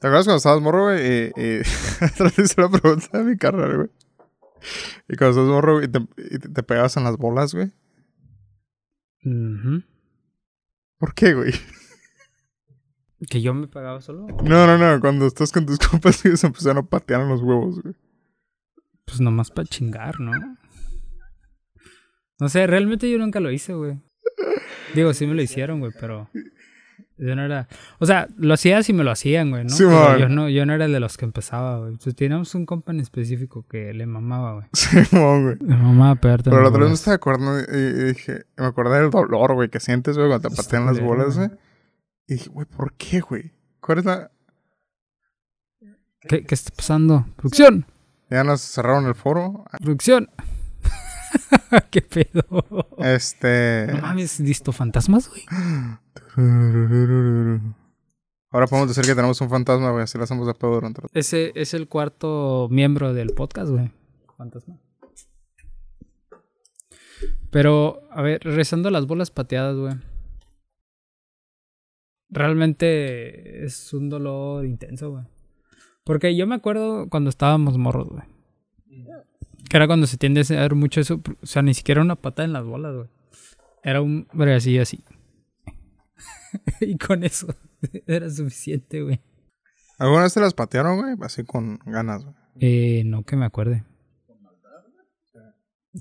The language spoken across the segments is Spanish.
¿Te acuerdas cuando estabas morro, güey? Te hice la pregunta de mi carrera, güey. Y cuando estabas morro güey, y te, te, pegabas en las bolas, güey. ¿Por qué, güey? Que yo me pagaba solo. No, no, no. Cuando estás con tus compas y se empezaron a patear en los huevos, güey. Pues nomás para chingar, ¿no? No sé, realmente yo nunca lo hice, güey. Digo, sí me lo hicieron, güey, pero yo no era... O sea, lo hacía si me lo hacían, güey, ¿no? Sí, yo no, yo no era de los que empezaba, güey. Entonces, teníamos un compa en específico que le mamaba, güey. Simón, güey. Le mamaba pegarte Pero la otra vez me estaba acordando y, dije, me acordé del dolor, güey, que sientes, güey, cuando te patean las bolas, güey. güey. Y dije, güey, ¿por qué, güey? ¿Cuál es la...? ¿Qué, ¿Qué está pasando? ¡Producción! Ya nos cerraron el foro. ¡Producción! ¿Qué pedo? Este... No mames, ¿listo fantasmas, güey? Ahora podemos decir que tenemos un fantasma, güey, así lo hacemos de pedo durante. Ese es el cuarto miembro del podcast, güey. Fantasma. Pero, a ver, regresando a las bolas pateadas, güey. Realmente es un dolor intenso, güey. Porque yo me acuerdo cuando estábamos morros, güey. Que era cuando se tiende a ver mucho eso. O sea, ni siquiera una patada en las bolas, güey. Era un así, así. y con eso era suficiente, güey. ¿Alguna vez te las patearon, güey? Así con ganas, güey. Eh, no que me acuerde.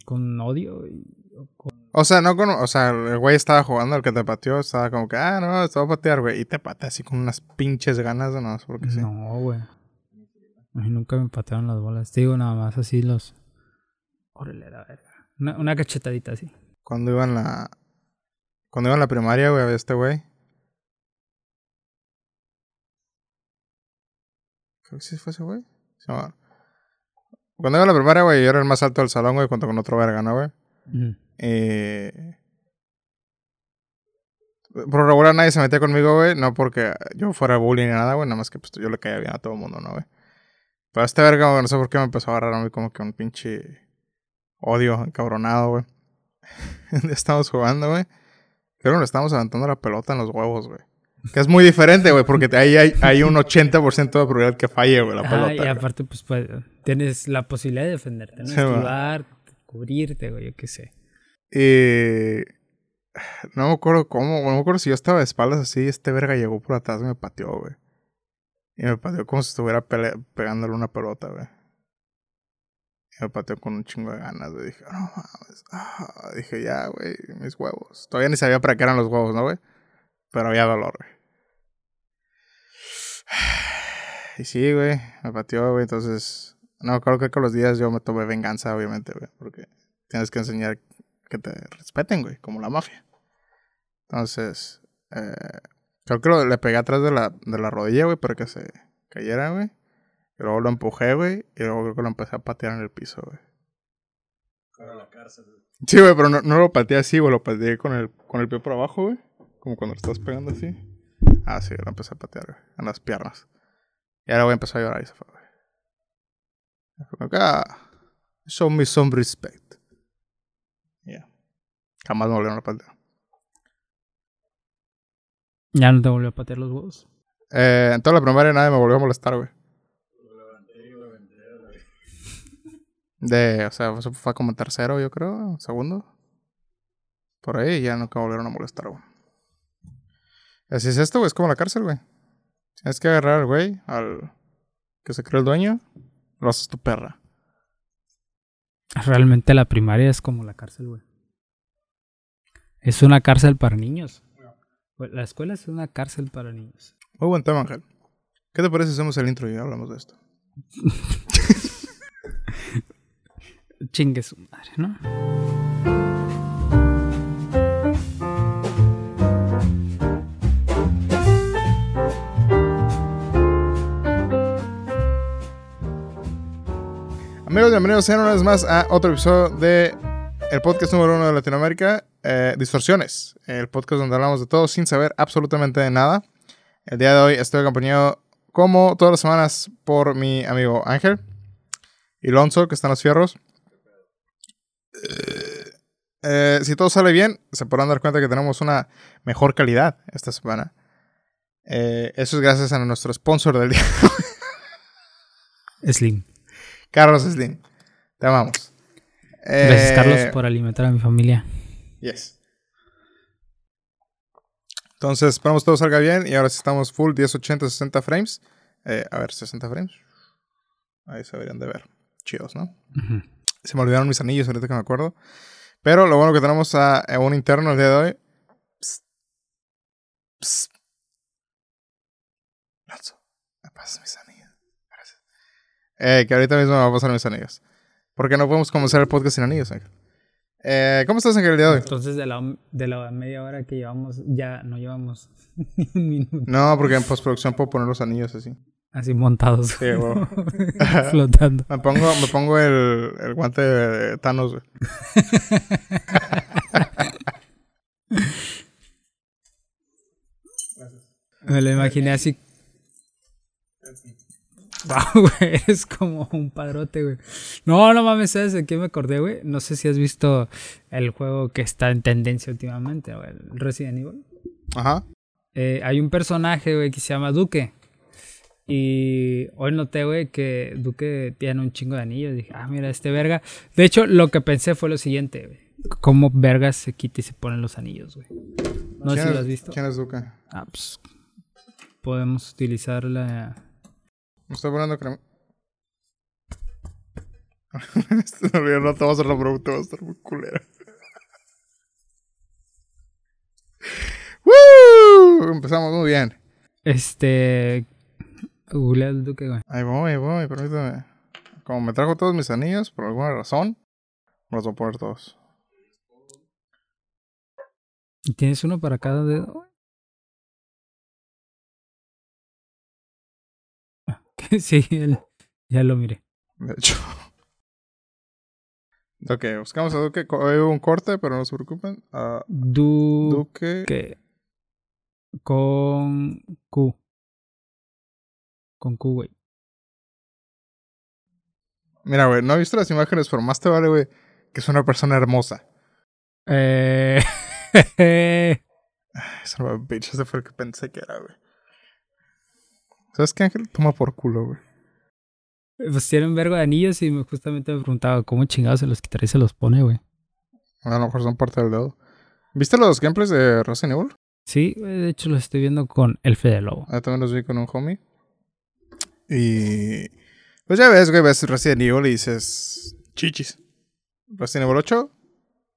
Con odio y... o con- O sea, no con... O sea, el güey estaba jugando, el que te pateó, estaba como que, ah, no, te voy a patear, güey. Y te patea así con unas pinches ganas, no más porque sí. No, güey. A mí nunca me patearon las bolas. Te digo nada más así los... Órale, la verga. Una, una cachetadita así. Cuando iba en la... Cuando iba en la primaria, güey, había este güey. Creo que sí fue ese güey. Cuando iba en la primaria, güey, yo era el más alto del salón, güey, junto con otro verga, ¿no, güey? Eh... Por regular nadie se metía conmigo, güey. No porque yo fuera bullying ni nada, güey. Nada más que pues, yo le caía bien a todo el mundo, ¿no, güey? Pero este verga, güey, no sé por qué me empezó a agarrar a mí como que un pinche odio encabronado, güey. Estábamos jugando, güey. Creo que le estábamos aventando la pelota en los huevos, güey. Que es muy diferente, güey, porque ahí hay, hay un 80% de probabilidad que falle, güey, la Ah, pelota. y aparte, pues, pues, tienes la posibilidad de defenderte, ¿no? Sí, cubrirte, güey, yo qué sé. Y no me acuerdo cómo, no me acuerdo si yo estaba de espaldas así y este verga llegó por atrás y me pateó, güey. Y me pateó como si estuviera pegándole una pelota, güey. Me pateó con un chingo de ganas, güey. Dije, no mames. Ah, dije, ya, güey, mis huevos. Todavía ni sabía para qué eran los huevos, ¿no, güey? Pero había dolor, güey. Y sí, güey, me pateó, güey. Entonces, no, creo que con los días yo me tomé venganza, obviamente, güey. Porque tienes que enseñar que te respeten, güey, como la mafia. Entonces, eh, creo que lo- le pegué atrás de la, de la rodilla, güey, para que se cayera, güey. Y luego lo empujé, güey, y luego creo que lo empecé a patear en el piso, güey. Sí, güey, pero no, no lo pateé así, güey, lo pateé con el, con el pie por abajo, güey. Como cuando lo estás pegando así. Ah, sí, lo empecé a patear, güey, en las piernas. Y ahora, güey, empezó a llorar y se fue, güey. Como que, ah, show me some respect. Ya. Jamás me volvieron a patear. Ya no te volvió a patear los huevos. Eh, en toda la primaria nadie me volvió a molestar, güey. De, o sea, eso fue como tercero, yo creo, segundo. Por ahí ya nunca volvieron a molestar, güey. Así es esto, güey, es como la cárcel, güey. Tienes que agarrar al güey, al que se cree el dueño, lo haces tu perra. Realmente la primaria es como la cárcel, güey. Es una cárcel para niños. Güey, La escuela es una cárcel para niños. Muy buen tema, Ángel. ¿Qué te parece si hacemos el intro y hablamos de esto? Chingue su madre, ¿no? Amigos, bienvenidos sean una vez más a otro episodio de el podcast número uno de Latinoamérica, eh, Distorsiones, el podcast donde hablamos de todo sin saber absolutamente nada. El día de hoy estoy acompañado, como todas las semanas, por mi amigo Ángel y Lonzo, que están los fierros. Eh, eh, si todo sale bien, se podrán dar cuenta que tenemos una mejor calidad esta semana. Eh, eso es gracias a nuestro sponsor del día, Slim. Carlos Slim. Te amamos. Gracias, Eh, Carlos, por alimentar a mi familia. Yes. Entonces, esperamos todo salga bien. Y ahora sí estamos full 1080, 60 frames. Eh, a ver, 60 frames. Ahí se deberían de ver. Chidos, ¿no? Ujú. Se me olvidaron mis anillos ahorita que me acuerdo. Pero lo bueno que tenemos a, a un interno el día de hoy. Psst. Psst. Lanzo, me pasas mis anillos. Gracias. Eh, que ahorita mismo me va a pasar mis anillos. Porque no podemos comenzar el podcast sin anillos, Ángel. Eh, ¿Cómo estás, Ángel, el día de hoy? Entonces, de la, de la media hora que llevamos, ya no llevamos ni un minuto. No, porque en postproducción puedo poner los anillos así. Así montados. Sí, güey. flotando. Me pongo, me pongo el, el guante de Thanos, güey. Me lo imaginé así. Wow, güey, eres como un padrote, güey. No, no mames, ¿sabes de qué me acordé, güey? No sé si has visto el juego que está en tendencia últimamente, güey, el Resident Evil. Ajá. Eh, hay un personaje, güey, que se llama Duque. Y hoy noté, güey, que Duque tiene un chingo de anillos. Dije, ah, mira, este verga. De hecho, lo que pensé fue lo siguiente, güey. Cómo vergas se quita y se ponen los anillos, güey. No sé ¿Quién si lo has visto. ¿Quién es Duca? Ah, pues. Podemos utilizar la. Me estoy poniendo crema. Este no, no te vas a hacer la pregunta, va a estar muy culera. ¡Woo! Empezamos muy bien. Este. Google el Duque, güey. Ahí voy, ahí voy, permítame. Como me trajo todos mis anillos, por alguna razón, los voy a poner todos. ¿Y tienes uno para cada dedo? güey? Sí, él- ya lo miré. De hecho. Ok, buscamos a Duque. Hay un corte, pero no se preocupen. Ah, Duque. Duque. Con Q. Con Q, güey. Mira, güey, no he visto las imágenes, pero más te vale, güey, que es una persona hermosa. Eh. Esa bitch, ese fue el que pensé que era, güey. ¿Sabes qué, Ángel? Toma por culo, güey. pues tiene un vergo de anillos y me, justamente me preguntaba cómo chingados se los quitaría y se los pone, güey. A lo mejor son parte del dedo. ¿Viste los gameplays de Resident Evil? Sí, de hecho los estoy viendo con el Fede Lobo. Ah, también los vi con un homie. Y. Pues ya ves, güey, ves Resident Evil y dices. Chichis. Resident Evil 8,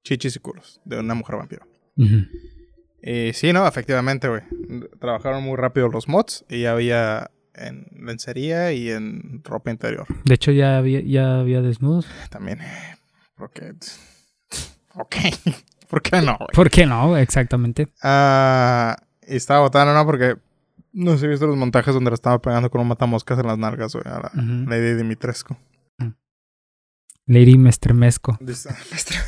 chichis y culos. De una mujer vampiro. Y sí, no, efectivamente, güey. Trabajaron muy rápido los mods y ya había en lencería y en ropa interior. De hecho, ya había, ya había desnudos. También. eh, Porque. Ok. ¿Por qué no, güey? ¿Por qué no? Exactamente. Ah, y estaba botando, ¿no? Porque. No sé viste los montajes donde le estaba pegando con un matamoscas en las nalgas, güey, a la. Lady Dimitrescu. Lady me estremezco. Dice, maestra.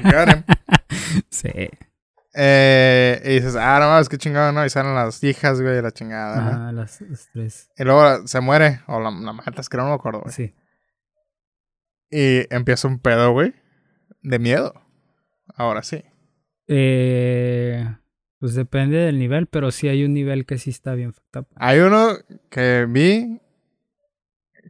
I got him. Sí. Eh, y dices, ah, no mames, qué chingado, ¿no? Y salen las hijas, güey, la chingada, ¿no? Ajá, las, las tres. Y luego se muere, o la, la matas, que no me acuerdo, güey. Sí. Y empieza un pedo, güey, de miedo. Ahora sí. Eh, pues depende del nivel, pero sí hay un nivel que sí está bien fucked up. Hay uno que vi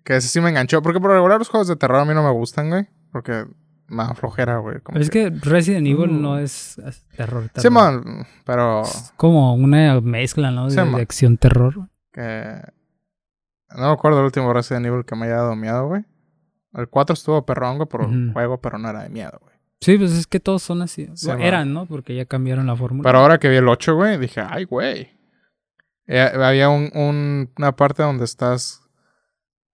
que ese sí me enganchó. Porque por regular los juegos de terror a mí no me gustan, güey. Porque me da flojera, güey. como Es que Resident Evil Mm. no es, es terror. terror. Simón, pero Es como una mezcla, ¿no? De, Sí, de man. acción terror. que... No me acuerdo el último Resident Evil que me haya dado miedo, güey. El 4 estuvo perrón, güey, por Ujú. juego, pero no era de miedo, güey. Sí, pues es que todos son así. Sí, eran, ¿no? Porque ya cambiaron la fórmula. Pero ahora que vi el 8, güey, dije, ay, güey. Eh, había un, un- una parte donde estás.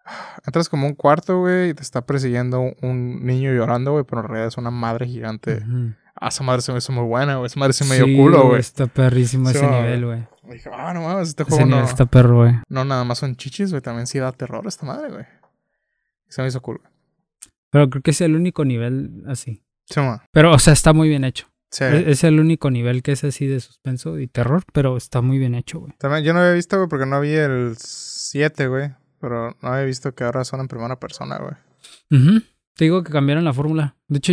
Entras como un cuarto, güey, y te está persiguiendo un, niño llorando, güey, pero en realidad es una madre gigante. Ah, esa madre se me hizo muy buena, güey. Esa madre se me dio Sí, culo, güey. Está perrísimo Sí, ese nivel, güey. Dije, ah, no mames, este Ese juego no, nivel está perro, güey. no nada más son chichis, güey. También sí da terror esta madre, güey. Se me hizo cool, güey. Pero creo que es el único nivel así. Sí. Pero, o sea, está muy bien hecho. Sí. Es, es el único nivel que es así de suspenso y terror, pero está muy bien hecho, güey. También yo no había visto, güey, porque no vi el 7, güey. Pero no había visto que ahora son en primera persona, güey. Te digo que cambiaron la fórmula. De hecho,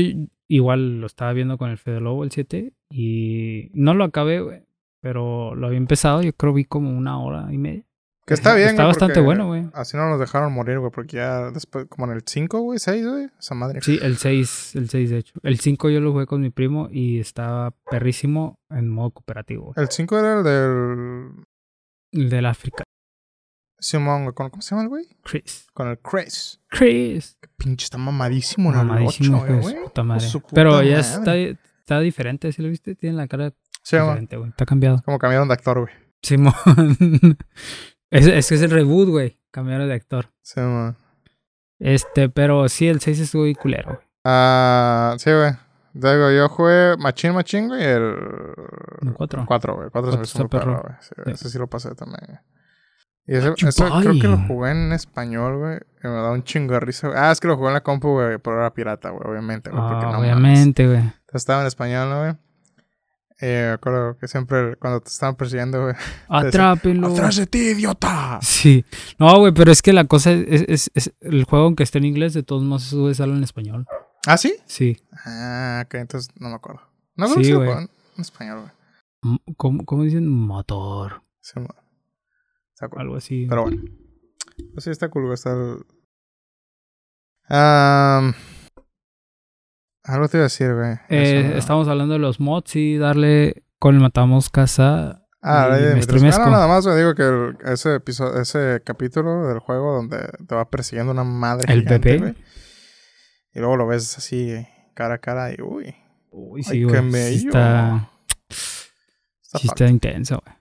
igual lo estaba viendo con el Fede Lobo, el 7, y no lo acabé, güey. Pero lo había empezado, yo creo vi como una hora y media. Que está bien, Está güey, bastante bueno, güey. Así no nos dejaron morir, güey, porque ya después, como en el 5, güey, 6, güey, esa madre. Sí, el 6, el 6 de hecho. El 5 yo lo jugué con mi primo y estaba perrísimo en modo cooperativo. El 5 era el del El del África. Simón, güey, ¿con- ¿cómo se llama el güey? Chris. Con el Chris. Chris. Pinche, está mamadísimo en Mamadísimo, el 8, hijo de güey. puta madre. puta Pero ya madre. está, está diferente, ¿sí lo viste? Tiene la cara Sí, diferente, güey. Está cambiado. Como cambiaron de actor, güey. Simón. es, es que es el reboot, güey. Cambiaron de actor. Sí, güey. Este, pero sí, el 6 estuvo muy culero, güey. Ah, sí, güey. Digo, yo jugué Machine Machine, güey, el... El cuatro. 4, güey. 4 se Cuatro me hizo muy está perro. güey. Sí, Sí. Ese sí lo pasé también, güey. Y ese, ese creo que lo jugué en español, güey. Me da un chingo de risa, güey. Ah, es que lo jugué en la compu, güey, pero era pirata, güey, obviamente, güey. Ah, no obviamente, güey. Estaba en español, ¿no, güey? Eh, me acuerdo que siempre cuando te estaban persiguiendo, güey. Atrápenlo. ¡Atrás de ti, idiota! Sí. No, güey, pero es que la cosa es, es, es- el juego, aunque esté en inglés, de todos modos sube solo en español. ¿Ah, sí? Sí. Ah, ok, entonces no me acuerdo. No que Sí, en español, güey. M- ¿Cómo, cómo dicen? Motor. Sí. Algo así. Pero bueno. Pues sí, está cool, güey. Está el... Am, algo te iba a decir, güey. Eh. Estamos hablando de los mods y darle con el matamos casa. Ah, idea de me Ah, no, nada más, güey. Digo que el- ese episodio, ese capítulo del juego donde te va persiguiendo una madre El gigante, bebé. Y luego lo ves así, cara a cara, y uy. Uy, sí, güey. Sí está, Está sí está intenso, güey.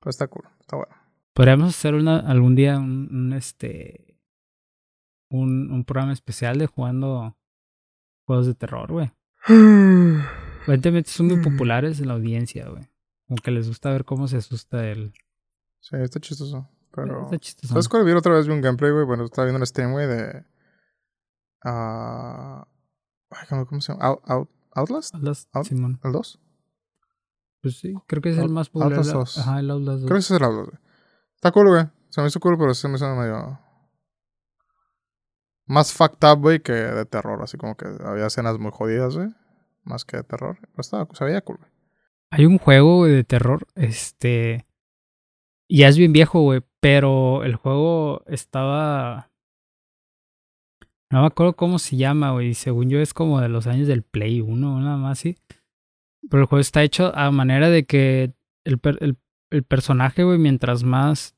Pero está cool, está bueno. Podríamos hacer una, algún día un, un, este un, un programa especial de jugando juegos de terror, güey. Evidentemente son muy Mm. populares en la audiencia, güey. Como que les gusta ver cómo se asusta el. Sí, está chistoso. Pero. Está chistoso. ¿Sabes cuál vi otra vez? Vi un gameplay, güey. Bueno, estaba viendo un stream, güey, de. ay, ¿cómo, cómo se llama? Out, Out- Outlast? Outlast, Out- Simón. ¿El 2? Pues sí, creo que es el más popular. Outlast 2. Ajá, el Outlast 2. Creo que ese es el Outlast, güey. Está cool, güey. Se me hizo cool, pero se me hizo medio. Más fucked up, güey, que de terror. Así como que había escenas muy jodidas, güey. Más que de terror. Pero estaba, se veía cool, güey. Hay un juego güey, de terror, este. Ya es bien viejo, güey, pero el juego estaba. No me acuerdo cómo se llama, güey. Según yo es como de los años del Play 1, nada más así. Pero el juego está hecho a manera de que el, el, el personaje, güey, mientras más.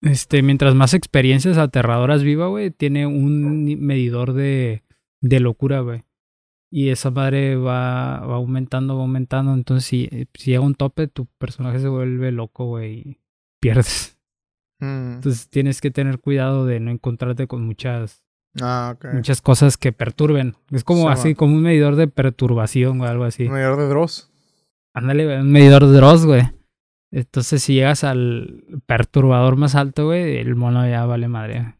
Este, mientras más experiencias aterradoras viva, güey, tiene un medidor de, de locura, güey. Y esa madre va, va aumentando, va aumentando. Entonces, si, si llega un tope, tu personaje se vuelve loco, güey, y pierdes. Mm. Entonces, tienes que tener cuidado de no encontrarte con muchas, Ah, muchas cosas que perturben. Es como Sí, así, como un medidor de perturbación o algo así. Mayor de Dross. Ándale, un medidor de Dross, güey. Entonces, si llegas al perturbador más alto, güey, el mono ya vale madre.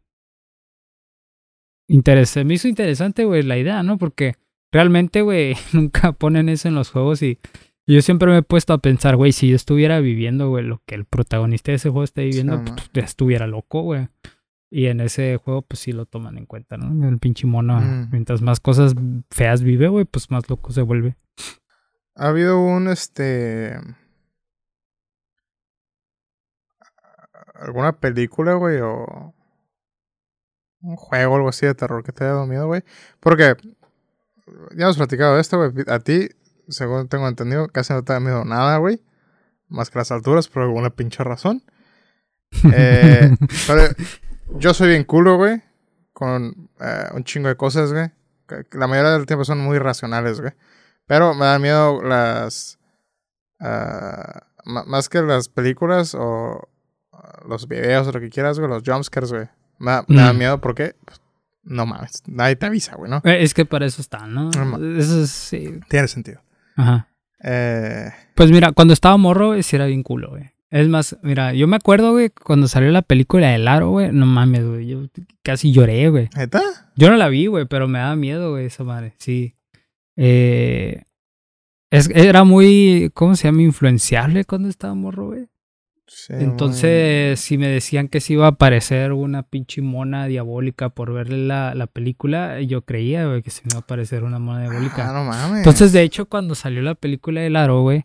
Interese, me hizo interesante, güey, la idea, ¿no? Porque realmente, güey, nunca ponen eso en los juegos y y yo siempre me he puesto a pensar, güey, si yo estuviera viviendo, güey, lo que el protagonista de ese juego está viviendo, Sí, pues, ya estuviera loco, güey. Y en ese juego, pues sí lo toman en cuenta, ¿no? El pinche mono, Mm. mientras más cosas feas vive, güey, pues más loco se vuelve. Ha habido un, este... ¿Alguna película, güey? O... Un juego o algo así de terror que te haya dado miedo, güey. Porque... Ya hemos platicado de esto, güey. A ti, según tengo entendido, casi no te da miedo nada, güey. Más que las alturas, por alguna pinche razón. Eh, pero yo soy bien culo, güey. Con eh, un chingo de cosas, güey. La mayoría del tiempo son muy racionales, güey. Pero me dan miedo las. ah, más que las películas o los videos o lo que quieras, güey. Los jumpscares, güey. Me, da- me da Mm. miedo porque. pues, no mames. Nadie te avisa, güey, ¿no? Eh, Es que para eso están, ¿no? No, Eso es, sí. Tiene sentido. Ajá. Eh, Pues mira, cuando estaba morro, güey, sí era bien culo, güey. Es más, mira, yo me acuerdo, güey, cuando salió la película de Aro, güey, no mames, güey, yo casi lloré, güey. ¿Neta? Yo no la vi, güey, pero me daba miedo, güey, esa madre, sí. Eh, es, era muy, ¿cómo se llama? Influenciable cuando estaba morro, güey. Sí, Entonces, si me decían que se iba a aparecer una pinche mona diabólica por ver la, la película, yo creía, güey, que se me iba a aparecer una mona diabólica. Ah, no mames. Entonces, de hecho, cuando salió la película de Aro, güey,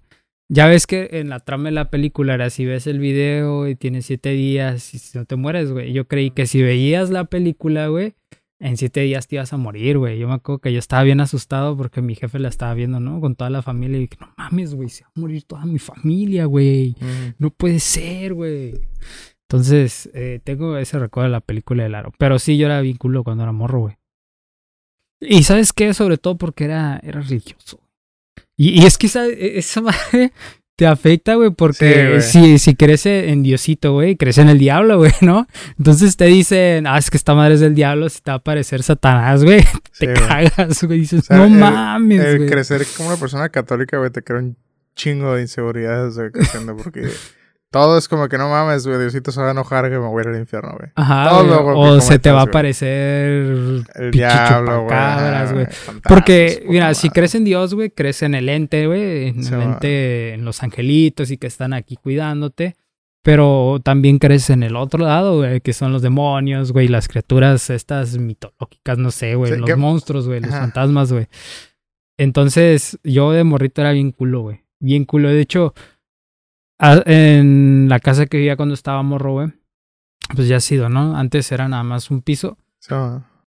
Ya ves que en la trama de la película era si ves el video y tienes siete días y si no te mueres, güey. Yo creí que si veías la película, güey, en siete días te ibas a morir, güey. Yo me acuerdo que yo estaba bien asustado porque mi jefe la estaba viendo, ¿no? Con toda la familia y dije, no mames, güey, se va a morir toda mi familia, güey. No puede ser, güey. Entonces, eh, tengo ese recuerdo de la película de Laro. Pero sí, yo era bien culo cuando era morro, güey. Y ¿sabes qué? Sobre todo porque era, era religioso. Y, y es que esa, esa madre te afecta, güey, porque si, si crece en Diosito, güey, crece en el diablo, güey, ¿no? Entonces te dicen, ah, es que esta madre es del diablo, si te va a aparecer Satanás, güey. Sí, te cagas, güey. Dices, O sea, no el- mames, El güey. crecer como una persona católica, güey, te crea un chingo de inseguridades, güey, creciendo, porque todo es como que no mames, güey, Diosito se va a enojar que me voy a ir al infierno, güey. Ajá, todo güey, o se te va a aparecer El diablo, güey. Porque, mira, si madre. crees en Dios, güey, crees en el ente, güey, en Sí, el va. ente, en los angelitos y que están aquí cuidándote. Pero también crees en el otro lado, güey, que son los demonios, güey, las criaturas estas mitológicas, no sé, güey, Sí, los que- monstruos, güey, los Ajá. fantasmas, güey. Entonces, yo de morrito era bien culo, güey. Bien culo. De hecho, en la casa que vivía cuando estaba morro, güey, pues ya ha sido, ¿no? Antes era nada más un piso. Sí.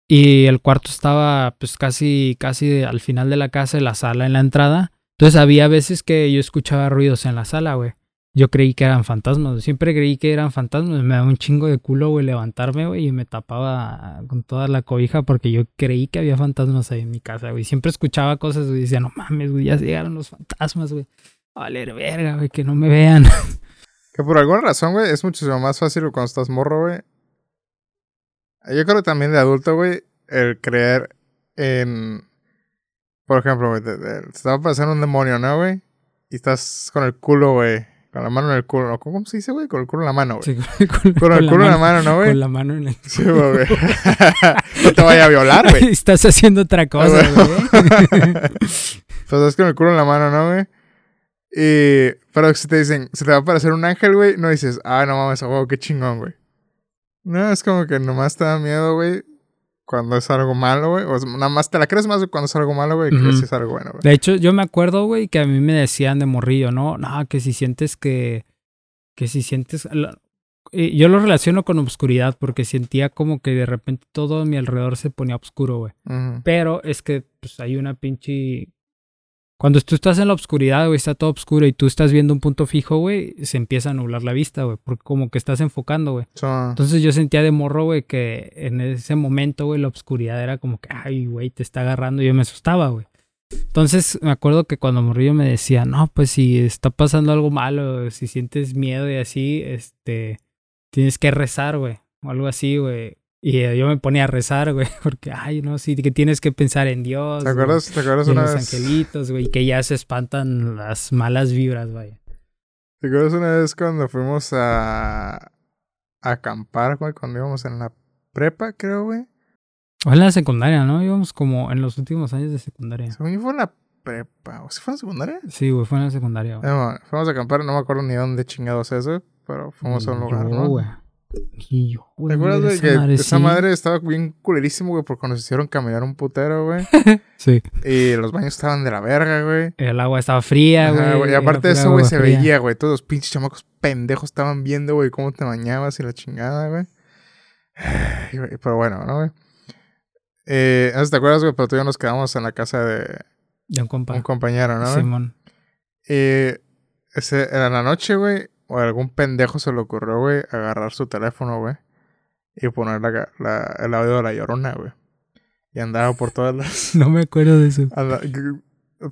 Y el cuarto estaba pues casi, casi al final de la casa, la sala en la entrada. Entonces había veces que yo escuchaba ruidos en la sala, güey. Yo creí que eran fantasmas, siempre creí que eran fantasmas. Me daba un chingo de culo, güey, levantarme, güey, y me tapaba con toda la cobija porque yo creí que había fantasmas ahí en mi casa, güey. Siempre escuchaba cosas, güey, y decía, no mames, güey, ya llegaron los fantasmas, güey. Valer verga, güey, que no me vean. Que por alguna razón, güey, es muchísimo más fácil cuando estás morro, güey. Yo creo que también de adulto, güey, el creer en... Por ejemplo, güey, te, te- te va a pasar un demonio, ¿no, güey? Y estás con el culo, güey. Con la mano en el culo. ¿Cómo se dice, güey? Con el culo en la mano, güey. Sí, con, Con el culo en la mano, ¿no, güey? Con la mano en el... Sí, güey. no te vaya a violar, güey. Estás haciendo otra cosa, güey. Pues estás con el culo en la mano, ¿no, güey? Y... Pero si te dicen, se te va a aparecer un ángel, güey, no dices, ah, no mames, oh, qué chingón, güey. No, es como que nomás te da miedo, güey, cuando es algo malo, güey. O sea, nada más te la crees más cuando es algo malo, güey, que si es algo bueno, güey. De hecho, yo me acuerdo, güey, que a mí me decían de morrillo, ¿no? No, que si sientes que. Que si sientes. Yo lo relaciono con obscuridad porque sentía como que de repente todo a mi alrededor se ponía oscuro, güey. Ujú. Pero es que pues hay una pinche... Cuando tú estás en la oscuridad, güey, está todo oscuro y tú estás viendo un punto fijo, güey, se empieza a nublar la vista, güey, porque como que estás enfocando, güey. So, Entonces yo sentía de morro, güey, que en ese momento, güey, la oscuridad era como que, ay, güey, te está agarrando y yo me asustaba, güey. Entonces me acuerdo que cuando morrillo me decía, no, pues si está pasando algo malo, si sientes miedo y así, este, tienes que rezar, güey, o algo así, güey. Y eh, yo me ponía a rezar, güey, porque, ay, no, sí, que tienes que pensar en Dios. ¿Te güey, acuerdas, ¿te acuerdas y en una los vez? angelitos, güey, que ya se espantan las malas vibras, vaya. ¿Te acuerdas una vez cuando fuimos a, a acampar, güey? Cuando íbamos en la prepa, creo, güey. O en la secundaria, ¿no? Íbamos como en los últimos años de secundaria. Según yo fue en la prepa. ¿O si fue en la secundaria? Sí, güey, fue en la secundaria, güey. No, fuimos a acampar, no me acuerdo ni dónde chingados es eso, pero fuimos a un Y lugar, yo, ¿no? güey. Y yo, ¿Te acuerdas, güey, que madre, esa sí. madre estaba bien culerísimo, güey, porque nos hicieron caminar un putero, güey? Sí. y los baños estaban de la verga, güey. El agua estaba fría, Ajá, güey. Y era aparte de eso, güey, se fría. veía, güey. Todos los pinches chamacos pendejos estaban viendo, güey, cómo te bañabas y la chingada, güey. Pero bueno, ¿no, güey? Eh, te acuerdas, güey, pero tú y yo nos quedamos en la casa de De un compa. un compañero, ¿no? Simón. Y ese, en la noche, güey, o algún pendejo se le ocurrió, güey, agarrar su teléfono, güey, y poner la, la- el audio de la llorona, güey. Y andaba por todas las. No me acuerdo de eso.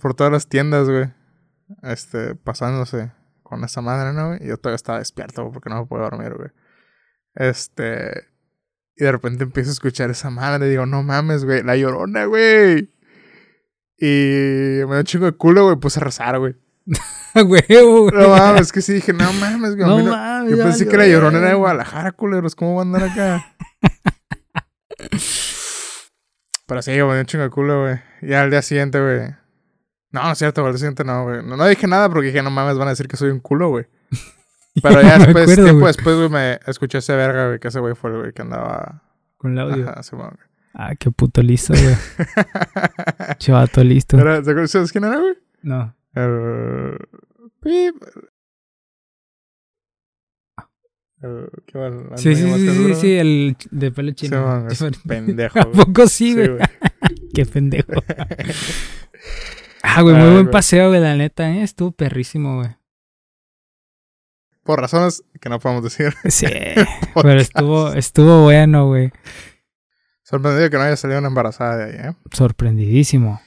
por todas las tiendas, güey. Este, pasándose con esa madre, ¿no, güey? Y yo todavía estaba despierto, güey, porque no me puedo dormir, güey. Este. Y de repente empiezo a escuchar esa madre y digo, no mames, güey, la llorona, güey. Y me dio un chingo de culo, güey, puse a rezar, güey. Huevo, güey. No mames, es que sí dije, no mames, güey. No mames, Yo ya pensé valió que la llorona era de. Guadalajara, culeros. ¿Cómo van a andar acá? Pero sí, me dio un chingo de culo, güey. Y al día siguiente, güey. No, no es cierto, al día siguiente no, güey. No, no dije nada porque dije, no mames, van a decir que soy un culo, güey. Pero ya después, acuerdo, tiempo güey. después, güey, me escuché ese verga, güey, que ese güey fue el güey que andaba. Con el audio. Ajá, sí, güey. Ah, qué puto listo, güey. Chavato listo. Era- ¿te acuerdas- ¿Sabes quién era, güey? No. El Pip. El, ¿qué va? El Sí, sí, sí, sí, sí, el de pelo Sí, chino. man, es pendejo. ¿A poco sí, Sí, güey? Qué pendejo. Ah, güey, muy buen paseo, güey, la neta, ¿eh? Estuvo perrísimo, güey. Por razones que no podemos decir. Sí, pero estuvo, estuvo bueno, güey. Sorprendido que no haya salido una embarazada de ahí, ¿eh? Sorprendidísimo.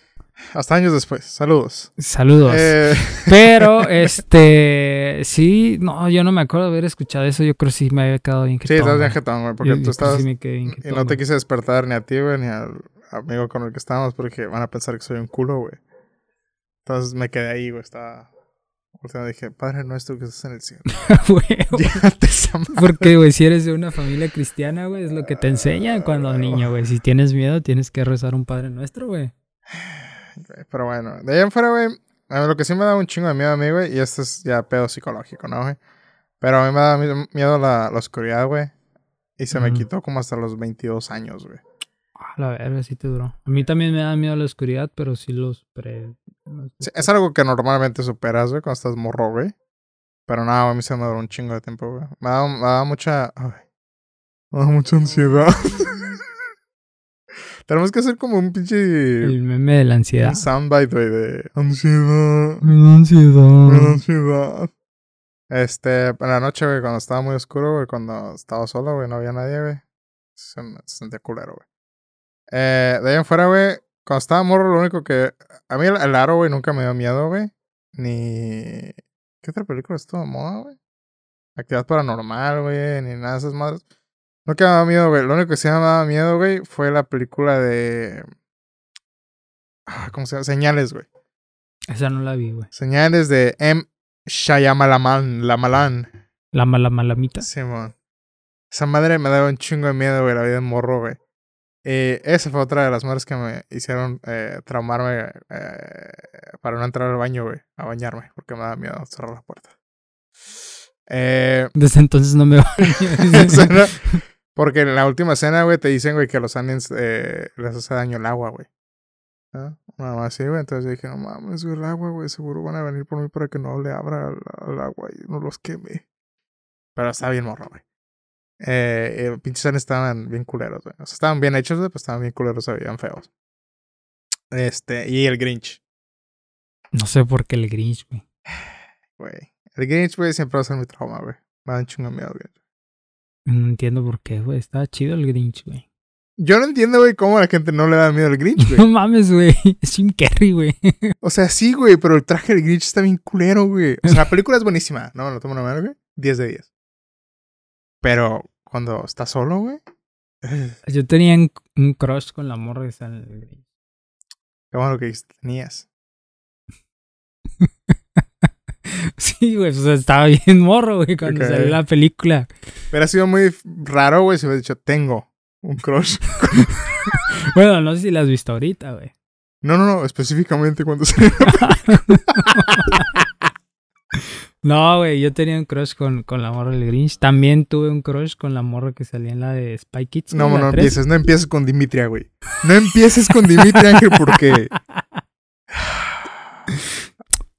Hasta años después. Saludos. Saludos. Eh, Pero, este, sí, no, yo no me acuerdo de haber escuchado eso. Yo creo que sí me había quedado bien sí, jetón, estás bien güey. jetón, güey. Porque Yo- tú yo estabas... sí me quedé bien Y no te quise despertar ni a ti, güey, ni al amigo con el que estábamos porque van a pensar que soy un culo, güey. Entonces me quedé ahí, güey. Estaba... volteando y dije, Padre nuestro que estás en el cielo. Porque, güey, si eres de una familia cristiana, güey, es lo que te enseñan cuando niño, güey. Si tienes miedo, tienes que rezar un Padre Nuestro, güey. Pero bueno, de ahí en fuera, güey, a mí lo que sí me da un chingo de miedo a mí, güey, y esto es ya pedo psicológico, ¿no, güey? Pero a mí me da mi- miedo la, la oscuridad, güey. Y se me Ujú. quitó como hasta los 22 años, güey. A la verga, sí te duró. A mí también me da miedo la oscuridad, pero sí los pre... los- Sí, es algo que normalmente superas, güey, cuando estás morro, güey. Pero nada, a mí se me duró un chingo de tiempo, güey. Me da, me da mucha... Ay, me da mucha ansiedad. Tenemos que hacer como un pinche... El meme de la ansiedad. Un soundbite, güey, de ansiedad. Ansiedad. Ansiedad. Este, en la noche, güey, cuando estaba muy oscuro, güey, cuando estaba solo, güey, no había nadie, güey. Se, me- se sentía culero, güey. Eh, de ahí en fuera, güey, cuando estaba morro, lo único que. A mí el, el aro, güey, nunca me dio miedo, güey. Ni. ¿Qué otra película estuvo de moda, güey? Actividad paranormal, güey, ni nada de esas madres. Nunca me daba miedo, güey. Lo único que sí me daba miedo, güey, fue la película de. Ah, ¿Cómo se llama? Señales, güey. Esa no la vi, güey. Señales de M. Shyamalan, Lamalan. La mala malamita. Simón. Esa madre me daba un chingo de miedo, güey, la vida en morro, güey. Eh, esa fue otra de las madres que me hicieron eh, traumarme eh, para no entrar al baño, güey, a bañarme, porque me daba miedo cerrar la puerta. Desde entonces no me va escena- porque en la última escena, güey, te dicen, güey, que a los aliens eh, les hace daño el agua, güey. Nada más así, güey. Entonces dije, no mames, güey, el agua, güey, seguro van a venir por mí para que no le abra al, al agua y no los queme. Pero está bien morro, güey. Eh, eh, pinches aliens estaban bien culeros, güey. O sea, estaban bien hechos, güey, pero estaban bien culeros, se veían feos. Este, y el Grinch, No sé por qué el Grinch, güey. güey. El Grinch, güey, siempre va a ser mi trauma, güey. Me da un chingo de miedo, güey. No entiendo por qué, güey. Estaba chido el Grinch, güey. Yo no entiendo, güey, cómo a la gente no le da miedo al Grinch, No güey. mames, güey. Es Jim Carrey, güey. O sea, sí, güey, pero el traje del Grinch está bien culero, güey. O sea, la película es buenísima. No, no tomo una mano, güey. 10 de 10. Pero cuando está solo, güey. Yo tenía un- un crush con la morra que está en el Grinch. Qué bueno que tenías. Sí, güey. O sea, estaba bien morro, güey, cuando salió la película. Hubiera sido muy raro, güey, si hubiera dicho, tengo un crush. Bueno, no sé si la has visto ahorita, güey. No, no, no, específicamente cuando se... No, güey, yo tenía un crush con, con la morra del Grinch. También tuve un crush con la morra que salía en la de Spy Kids. No, no tres. empieces, no empieces con Dimitria, güey. No empieces con Dimitria, Ángel, porque...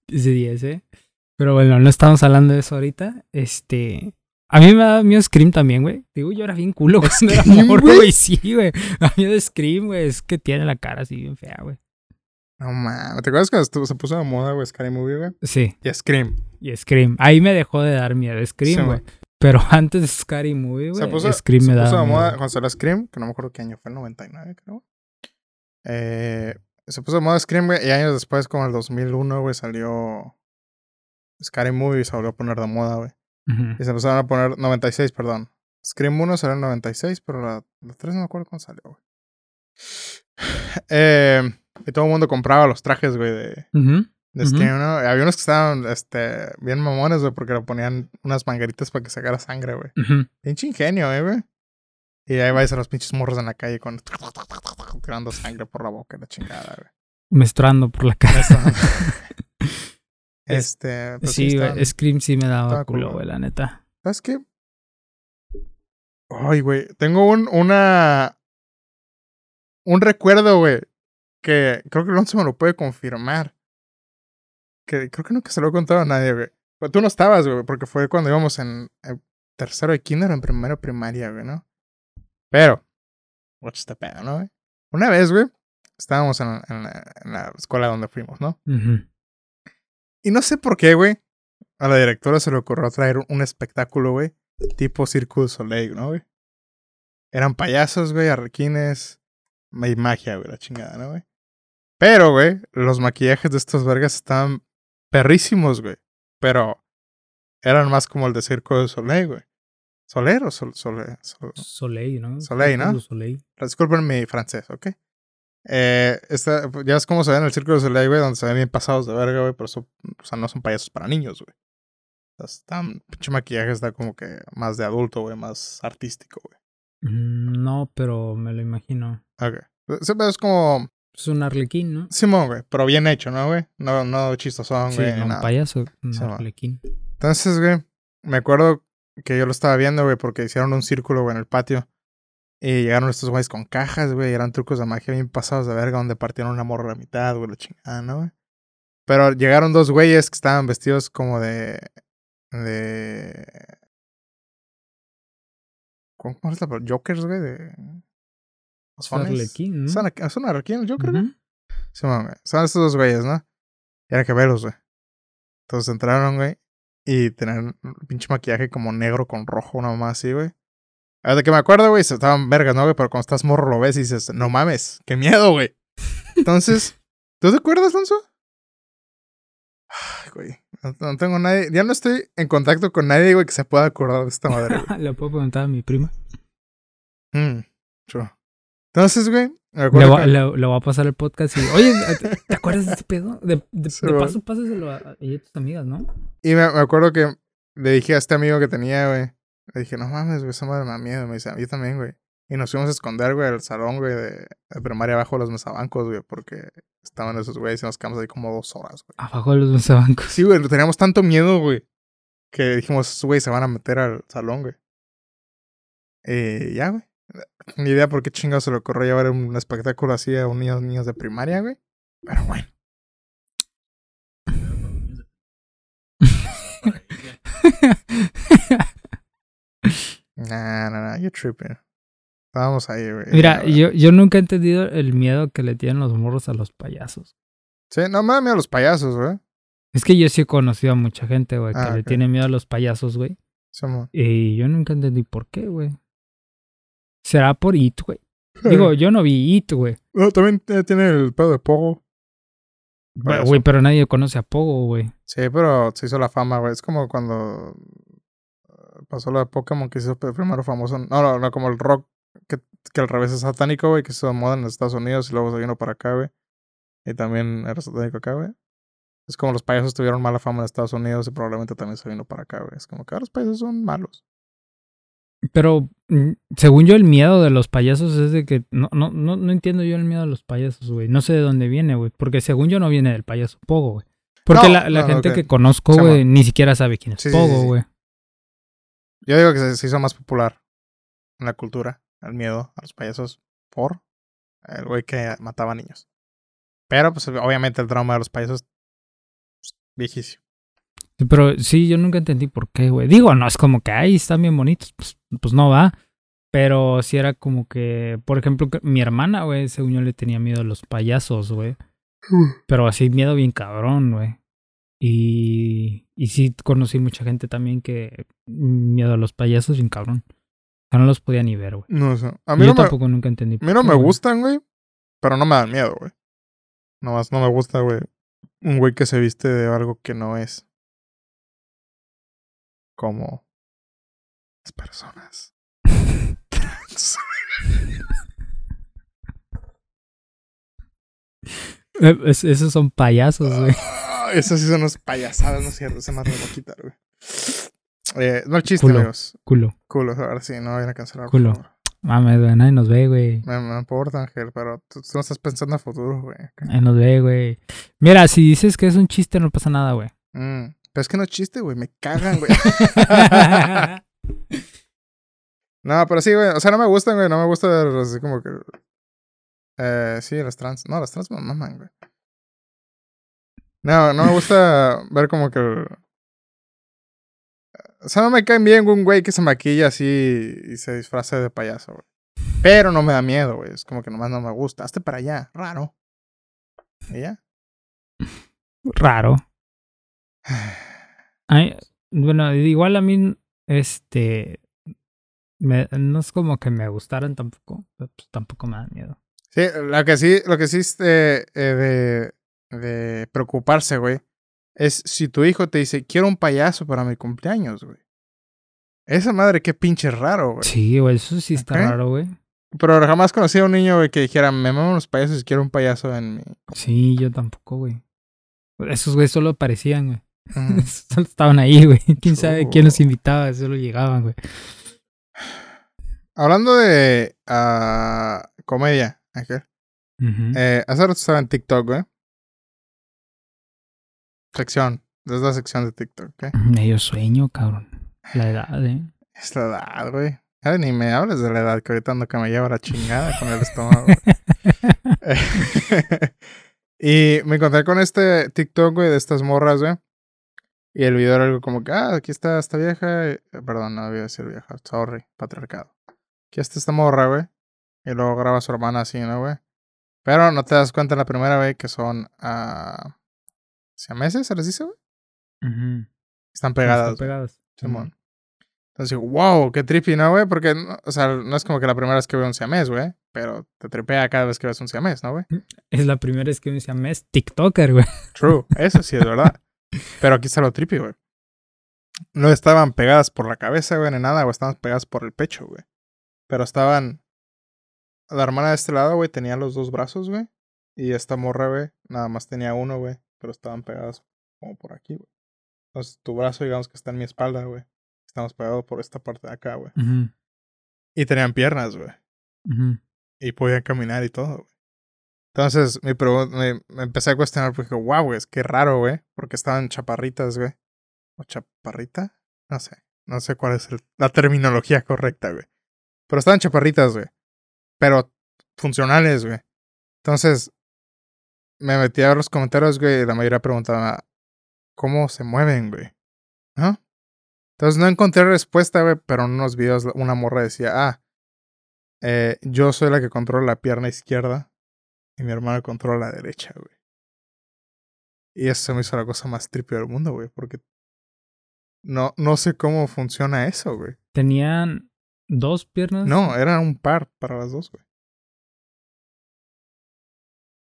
Ese 10, ¿eh? Pero bueno, no estamos hablando de eso ahorita. Este. A mí me da miedo Scream también, güey. Digo, yo era bien culo cuando era ¿Scream, morro, güey? Sí, güey. A mí de Scream, güey. Es que tiene la cara así bien fea, güey. No, mames. ¿Te acuerdas cuando se puso de moda, güey, Scary Movie, güey? Sí, Y Scream. y Scream. Ahí me dejó de dar miedo Scream, Sí, güey. Pero antes de Scary Movie, güey, Scream se me puso daba de moda miedo. cuando salió Scream, que no me acuerdo qué año fue, el 99, creo. Eh, se puso de moda Scream, güey, y años después, como el 2001, güey, salió Scary Movie se volvió a poner de moda, güey. Y se empezaron a poner 96, perdón. Scream 1 salió en 96, pero la, la 3 no me acuerdo cuándo salió, güey. Eh, y todo el mundo compraba los trajes, güey, de, de Ujú. Scream, ¿no? Y había unos que estaban este, bien mamones, güey, porque le ponían unas mangueritas para que sacara sangre, güey. Pinche ingenio, eh, güey. Y ahí vais a los pinches morros en la calle con tirando sangre por la boca la chingada, güey. Menstruando por la cara. este, pues sí, güey. Scream sí me daba culo, güey, la neta. ¿Sabes qué? Ay, güey. Tengo un, una. Un recuerdo, güey. Que creo que Alonso me lo puede confirmar. que creo que nunca se lo he contado a nadie, güey. Pero tú no estabas, güey, porque fue cuando íbamos en, en tercero de kinder o en primero primaria, güey, ¿no? Pero, what's the pedo, ¿no, güey? Una vez, güey, estábamos en, en la, en la escuela donde fuimos, ¿no? Ujú. Y no sé por qué, güey, a la directora se le ocurrió traer un espectáculo, güey, tipo Circo du Soleil, ¿no, güey? Eran payasos, güey, arlequines y magia, güey, la chingada, ¿no, güey? Pero, güey, los maquillajes de estos vergas estaban perrísimos, güey. Pero eran más como el de Circo du Soleil, güey. ¿Soler o sol, sole- sol- Soleil, ¿no? Soleil, ¿no? Soleil. Disculpen mi francés, ¿ok? Eh, esta, ya es como se ve en el Circo du Soleil, güey, donde se ven bien pasados de verga, güey, pero eso, o sea, no son payasos para niños, güey. Están, pinche maquillaje está como que más de adulto, güey, más artístico, güey. Mm, No, pero me lo imagino. Ok. Sí, Es como Es un arlequín, ¿no? Simón, güey, pero bien hecho, ¿no, güey? No, no chistosón, Sí, güey. ni no, un payaso, un Sí, arlequín. Entonces, güey, me acuerdo que yo lo estaba viendo, güey, porque hicieron un círculo, güey, en el patio. Y llegaron estos güeyes con cajas, güey, y eran trucos de magia bien pasados de verga, donde partieron una morra a la mitad, güey, la chingada, ¿no, güey? Pero llegaron dos güeyes que estaban vestidos como de. de. ¿Cómo es la palabra? Jokers, güey, de. ¿Sones? arlequín, ¿no? ¿Son, arlequín el Joker, güey? Ujú. Sí, güey. Son estos dos güeyes, ¿no? Y era que verlos, güey. Entonces entraron, güey. Y tenían un pinche maquillaje como negro con rojo, una mamá así, güey. A de que me acuerdo, güey, se estaban vergas, ¿no, güey? Pero cuando estás morro lo ves y dices, no mames, qué miedo, güey. Entonces, ¿tú te acuerdas, Alonso? Ay, güey. No, no tengo nadie. Ya no estoy en contacto con nadie, güey, que se pueda acordar de esta madre. Le puedo preguntar a mi prima. Mm, true. Entonces, güey, me Le, acuerdo voy- que- le- le voy a pasar el podcast y... Oye, ¿te, te acuerdas de este pedo? De, de, Sí, de va. paso, pásaselo a, a tus amigas, ¿no? Y me, me acuerdo que le dije a este amigo que tenía, güey. Le dije, no mames, güey, esa madre me da miedo. Y me dice, yo también, güey. Y nos fuimos a esconder, güey, al salón, güey, de, de primaria abajo de los mesabancos, güey, porque estaban esos güeyes y nos quedamos ahí como dos horas, güey. Abajo de los mesabancos. Sí, güey, teníamos tanto miedo, güey, que dijimos, esos güeyes se van a meter al salón, güey. Y ya, güey. Ni idea por qué chingados se le ocurrió llevar un espectáculo así a un niños, niños de primaria, güey. Pero bueno. Nah, nah, nah, you're tripping. Estábamos ahí, güey. Mira, yo, yo nunca he entendido el miedo que le tienen los morros a los payasos. Sí, no me da miedo los payasos, güey. Es que yo sí he conocido a mucha gente, güey, que Ah, le tiene miedo a los payasos, güey. Somos- Y yo nunca entendí por qué, güey. ¿Será por It, güey? Digo, yo no vi It, güey. No, también eh, tiene el pedo de Pogo. Güey, pero nadie conoce a Pogo, güey. Sí, pero se hizo la fama, güey. Es como cuando pasó lo de Pokémon que se hizo primero famoso. No, no, no, como el rock, que, que al revés es satánico, güey, que se hizo moda en Estados Unidos y luego se vino para acá, güey. Y también era satánico acá, güey. Es como los payasos tuvieron mala fama en Estados Unidos y probablemente también se vino para acá, güey. Es como que ahora los payasos son malos. Pero mm, según yo, el miedo de los payasos es de que. No, no, no, no entiendo yo el miedo de los payasos, güey. No sé de dónde viene, güey. Porque según yo no viene del payaso Pogo, güey. Porque No, la, la no, gente que conozco, güey, ni siquiera sabe quién es Sí, sí, sí, Pogo, sí. Yo digo que se, se hizo más popular en la cultura, el miedo a los payasos por el güey que mataba niños. Pero, pues, obviamente el trauma de los payasos pues, viejísimo. Sí, Pero sí, yo nunca entendí por qué, güey. Digo, no es como que, ay, están bien bonitos. Pues, pues no va. Pero sí era como que, por ejemplo, mi hermana, güey, según yo le tenía miedo a los payasos, güey. Pero así miedo bien cabrón, güey. Y, y sí conocí mucha gente también que miedo a los payasos bien cabrón. O sea, no los podía ni ver, güey. No. A mí Yo no me, tampoco nunca entendí. a mí no qué, me güey. gustan, güey. Pero no me dan miedo, güey. Nomás no me gusta, güey. Un güey que se viste de algo que no es. Como las personas. Eh, es- esos son payasos, güey. Ah, Esas sí son unas payasadas, no es cierto. Se me va a quitar, güey. Eh, no chiste, Culo. amigos. Culo. Culo, ahora sí, no vayan a cancelar. Culo. Por favor. Mames, güey, nadie nos ve, güey. Me, me importa, Ángel, pero tú, tú no estás pensando a futuro, güey. Nadie nos ve, güey. Mira, si dices que es un chiste, no pasa nada, güey. Mm, Pero es que no es chiste, güey. Me cagan, güey. no, pero sí, güey. O sea, no me gustan, güey. No me gusta así como que. Eh, sí, las trans. No, las trans me maman, güey. No, no me gusta ver como que. O sea, no me caen bien un güey que se maquilla así y se disfraza de payaso, güey. Pero no me da miedo, güey. Es como que nomás no me gusta. Hazte para allá. Raro. ¿Y ya? Raro. Ay, bueno, igual a mí, este. Me, no es como que me gustaran tampoco. Pues tampoco me da miedo. Sí, lo que sí, lo que sí es de, de, de preocuparse, güey, es si tu hijo te dice, quiero un payaso para mi cumpleaños, güey. Esa madre, qué pinche raro, güey. Sí, güey, eso sí está raro, güey. Pero jamás conocí a un niño, güey, que dijera, me maman los payasos y quiero un payaso en mi... Sí, yo tampoco, güey. Esos güeyes solo aparecían, güey. Ujú. Solo estaban ahí, güey. Quién sabe quién los invitaba, solo llegaban, güey. Hablando de ah, comedia, Ángel. Ujú. Eh, hace rato estaba en TikTok, güey. Sección. Es la sección de TikTok, ¿ok? Medio sueño, cabrón. La edad, eh. Es la edad, güey. Ni me hables de la edad, que ahorita ando que me lleva la chingada con el estómago. y me encontré con este TikTok, güey, de estas morras, güey. Y el video era algo como que, ah, aquí está esta vieja. eh, Perdón, no debía decir vieja. Sorry, patriarcado. Aquí está esta morra, güey. Y luego graba a su hermana así, ¿no, güey? Pero no te das cuenta en la primera, güey, que son... ah ¿Siameses se les dice, güey? Están pegadas. Están pegadas. Simón. Entonces digo, wow, qué trippy, ¿no, güey? Porque, no- o sea, no es como que la primera vez que veo un siamés, güey. Pero te tripea cada vez que ves un siamés, ¿no, güey? Es la primera vez que me llama es TikToker, güey. True, eso sí es verdad. Pero aquí está lo trippy, güey. No estaban pegadas por la cabeza, güey, ni nada, güey. Estaban pegadas por el pecho, güey. Pero estaban... La hermana de este lado, güey, tenía los dos brazos, güey. Y esta morra, güey, nada más tenía uno, güey. Pero estaban pegadas como por aquí, güey. Entonces, tu brazo, digamos que está en mi espalda, güey. Estamos pegados por esta parte de acá, güey. Y tenían piernas, güey. Y podían caminar y todo, güey. Entonces, mi me, me empecé a cuestionar porque, wow, güey, es que raro, güey. Porque estaban chaparritas, güey. ¿O chaparrita? No sé. No sé cuál es el- la terminología correcta, güey. Pero estaban chaparritas, güey. Pero funcionales, güey. Entonces, me metí a ver los comentarios, güey, y la mayoría preguntaba, ¿cómo se mueven, güey? ¿No? Entonces no encontré respuesta, güey, pero en unos videos una morra decía, ah, eh, yo soy la que controla la pierna izquierda y mi hermano controla la derecha, güey. Y eso se me hizo la cosa más trippy del mundo, güey, porque no, no sé cómo funciona eso, güey. Tenían dos piernas. No, eran un par para las dos, güey.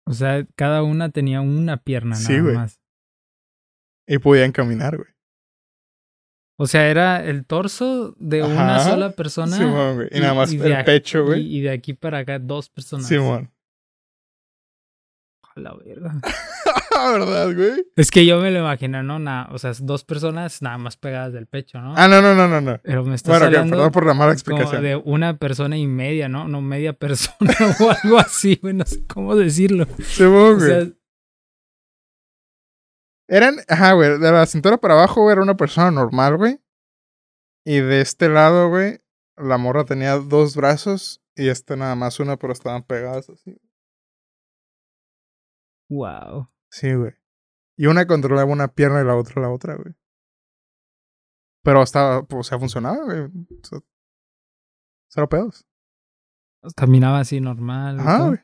O sea, cada una tenía una pierna Sí, nada güey. más. Y podían caminar, güey. O sea, era el torso de una sola persona. Simón, güey. Y, nada más el aquí- pecho, güey. Y, y de aquí para acá dos personas. Simón. A la verga. ¿Verdad, güey? Es que yo me lo imagino, ¿no? Na- o sea, dos personas nada más pegadas del pecho, ¿no? Ah, no, no, no, no, no. Pero me estás Bueno, hablando perdón por la mala como explicación. de una persona y media, ¿no? No media persona o algo así, güey. No sé cómo decirlo. O güey. sea, Eran, ajá, güey, de la cintura para abajo, güey, era una persona normal, güey. Y de este lado, güey, la morra tenía dos brazos y este nada más una, pero estaban pegadas así. wow. Sí, güey. Y una controlaba una pierna y la otra la otra, güey. Pero estaba, pues, o sea, funcionaba, güey. Cero pedos. Caminaba así normal. todo. güey.